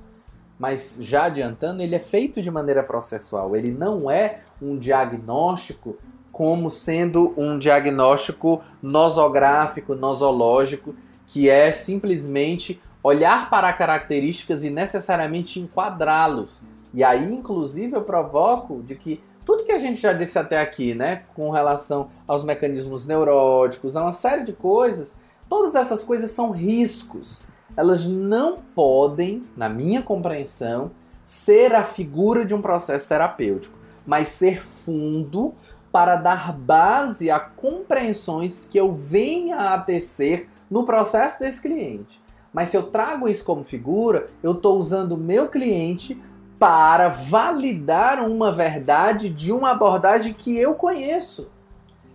mas já adiantando, ele é feito de maneira processual. Ele não é um diagnóstico como sendo um diagnóstico nosográfico, nosológico, que é simplesmente olhar para características e necessariamente enquadrá-los. E aí, inclusive, eu provoco de que tudo que a gente já disse até aqui, né, com relação aos mecanismos neuróticos, a uma série de coisas, Todas essas coisas são riscos. Elas não podem, na minha compreensão, ser a figura de um processo terapêutico, mas ser fundo para dar base a compreensões que eu venha a tecer no processo desse cliente. Mas se eu trago isso como figura, eu estou usando o meu cliente para validar uma verdade de uma abordagem que eu conheço.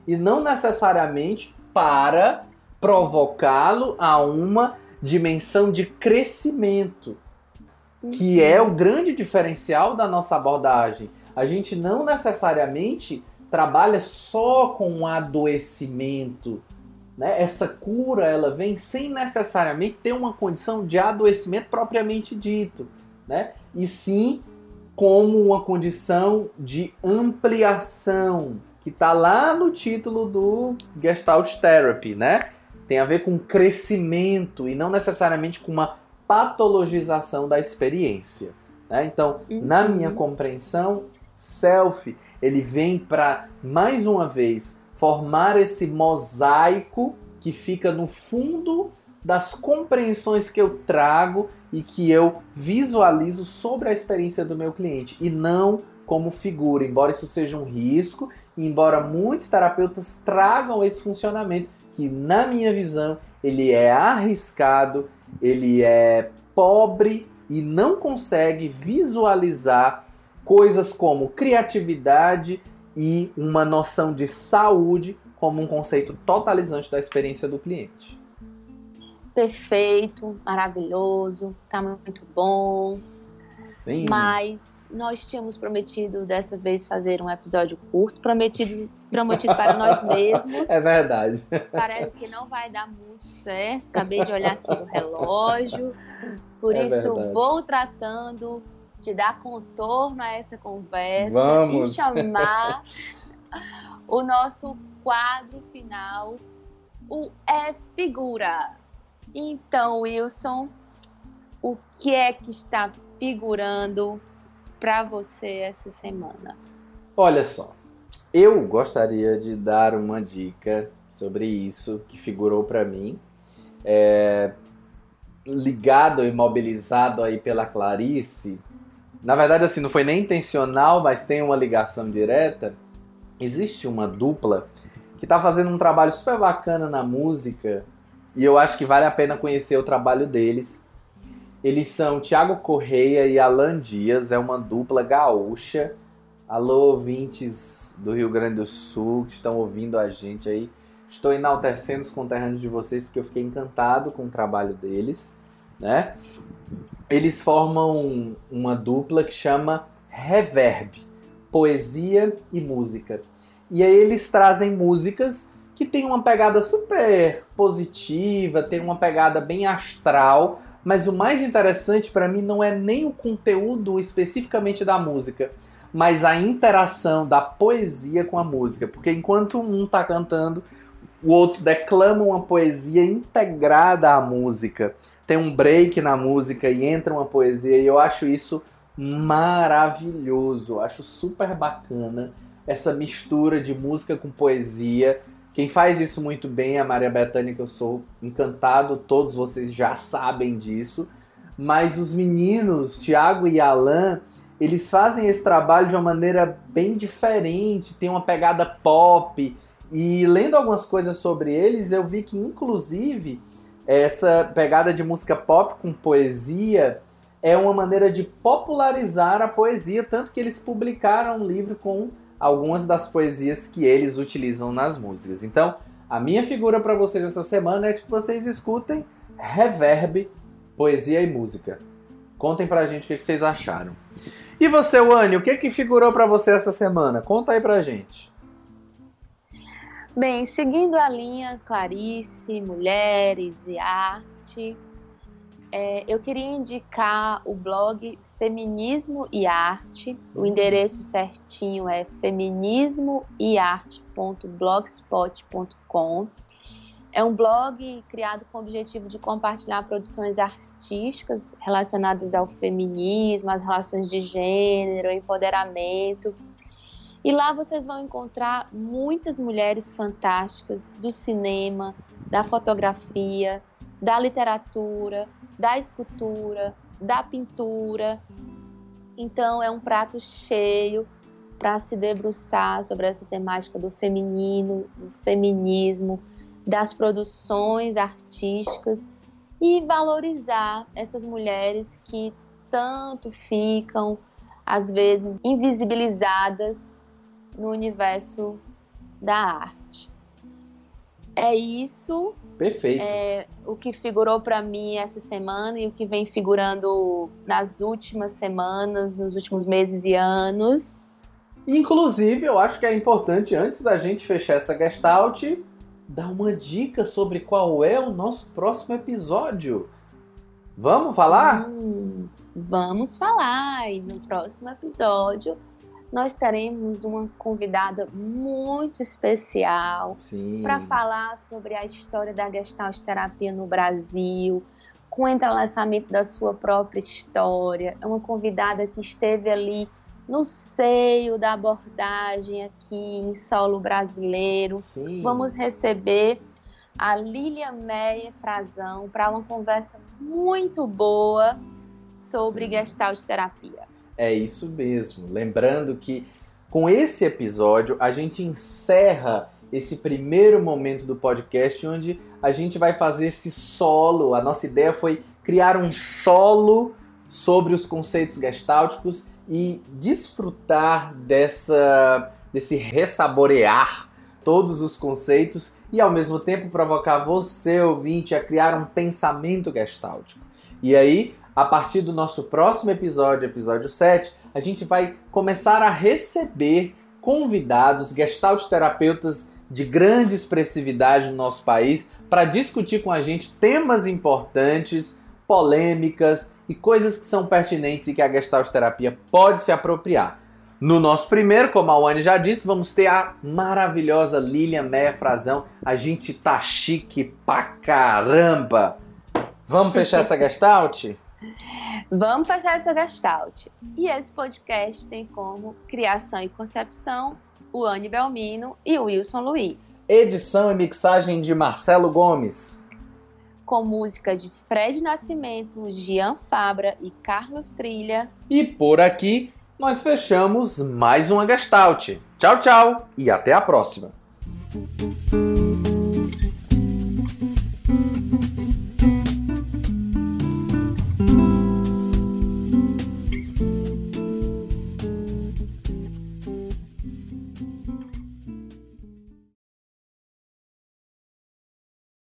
E não necessariamente para provocá-lo a uma dimensão de crescimento, que é o grande diferencial da nossa abordagem. A gente não necessariamente trabalha só com um adoecimento. Né? Essa cura ela vem sem necessariamente ter uma condição de adoecimento propriamente dito, né? e sim como uma condição de ampliação, que está lá no título do Gestalt Therapy, né? Tem a ver com crescimento e não necessariamente com uma patologização da experiência. Né? Então, uhum. na minha compreensão, self ele vem para mais uma vez formar esse mosaico que fica no fundo das compreensões que eu trago e que eu visualizo sobre a experiência do meu cliente e não como figura, embora isso seja um risco, embora muitos terapeutas tragam esse funcionamento que, na minha visão, ele é arriscado, ele é pobre e não consegue visualizar coisas como criatividade e uma noção de saúde como um conceito totalizante da experiência do cliente. Perfeito, maravilhoso, tá muito bom. Sim. Mas nós tínhamos prometido dessa vez fazer um episódio curto, prometido, prometido para nós mesmos. É verdade. Parece que não vai dar muito certo. Acabei de olhar aqui no relógio. Por É isso, verdade. vou tratando de dar contorno a essa conversa Vamos. e chamar o nosso quadro final, o É Figura. Então, Wilson, o que é que está figurando para você essa semana? Olha só, eu gostaria de dar uma dica sobre isso que figurou para mim. É, ligado, imobilizado aí pela Clarice. Na verdade, assim, não foi nem intencional, mas tem uma ligação direta. Existe uma dupla que tá fazendo um trabalho super bacana na música e eu acho que vale a pena conhecer o trabalho deles. Eles são Thiago Correia e Alan Dias, é uma dupla gaúcha. Alô, ouvintes do Rio Grande do Sul que estão ouvindo a gente aí. Estou enaltecendo os conterrâneos de vocês porque eu fiquei encantado com o trabalho deles, né? Eles formam uma dupla que chama Reverb, poesia e música. E aí eles trazem músicas que tem uma pegada super positiva, tem uma pegada bem astral, mas o mais interessante para mim não é nem o conteúdo especificamente da música, mas a interação da poesia com a música, porque enquanto um tá cantando, o outro declama uma poesia integrada à música. Tem um break na música e entra uma poesia e eu acho isso maravilhoso, acho super bacana essa mistura de música com poesia. Quem faz isso muito bem é a Maria Bethânia, que eu sou encantado, todos vocês já sabem disso. Mas os meninos, Tiago e Alan, eles fazem esse trabalho de uma maneira bem diferente, tem uma pegada pop. E lendo algumas coisas sobre eles, eu vi que, inclusive, essa pegada de música pop com poesia é uma maneira de popularizar a poesia, tanto que eles publicaram um livro com algumas das poesias que eles utilizam nas músicas. Então, a minha figura para vocês essa semana é que vocês escutem Reverb, poesia e música. Contem pra gente o que que vocês acharam. E você, Wani, o que que figurou para você essa semana? Conta aí pra gente. Bem, seguindo a linha Clarice, Mulheres e Arte, é, eu queria indicar o blog Feminismo e Arte. O endereço certinho é feminismoearte.blogspot.com. É um blog criado com o objetivo de compartilhar produções artísticas relacionadas ao feminismo, às relações de gênero, empoderamento. E lá vocês vão encontrar muitas mulheres fantásticas do cinema, da fotografia, da literatura, da escultura, da pintura. Então é um prato cheio para se debruçar sobre essa temática do feminino, do feminismo, das produções artísticas e valorizar essas mulheres que tanto ficam, às vezes, invisibilizadas no universo da arte. É isso Perfeito. é, o que figurou para mim essa semana e o que vem figurando nas últimas semanas, nos últimos meses e anos. Inclusive, eu acho que é importante, antes da gente fechar essa gestalt, dar uma dica sobre qual é o nosso próximo episódio. Vamos falar? Hum, vamos falar e no próximo episódio nós teremos uma convidada muito especial para falar sobre a história da Gestalt terapia no Brasil, com o entrelaçamento da sua própria história. É uma convidada que esteve ali no seio da abordagem aqui em solo brasileiro. Sim. Vamos receber a Lília Meia Frazão para uma conversa muito boa sobre Sim. Gestalt terapia. É isso mesmo. Lembrando que com esse episódio a gente encerra esse primeiro momento do podcast onde a gente vai fazer esse solo. A nossa ideia foi criar um solo sobre os conceitos gestálticos e desfrutar dessa desse ressaborear todos os conceitos e ao mesmo tempo provocar você ouvinte a criar um pensamento gestáltico. E aí A partir do nosso próximo episódio, episódio 7, a gente vai começar a receber convidados, gestalt terapeutas de grande expressividade no nosso país para discutir com a gente temas importantes, polêmicas e coisas que são pertinentes e que a gestalt terapia pode se apropriar. No nosso primeiro, como a Wani já disse, vamos ter a maravilhosa Lilian Meia Frazão. A gente tá chique pra caramba! Vamos fechar essa gestalt? Vamos fechar essa gestalt. E esse podcast tem como criação e concepção o Anne Belmino e o Wilson Luiz. Edição e mixagem de Marcelo Gomes. Com música de Fred Nascimento, Gian Fabra e Carlos Trilha. E por aqui nós fechamos mais uma Gestalt. Tchau, tchau e até a próxima.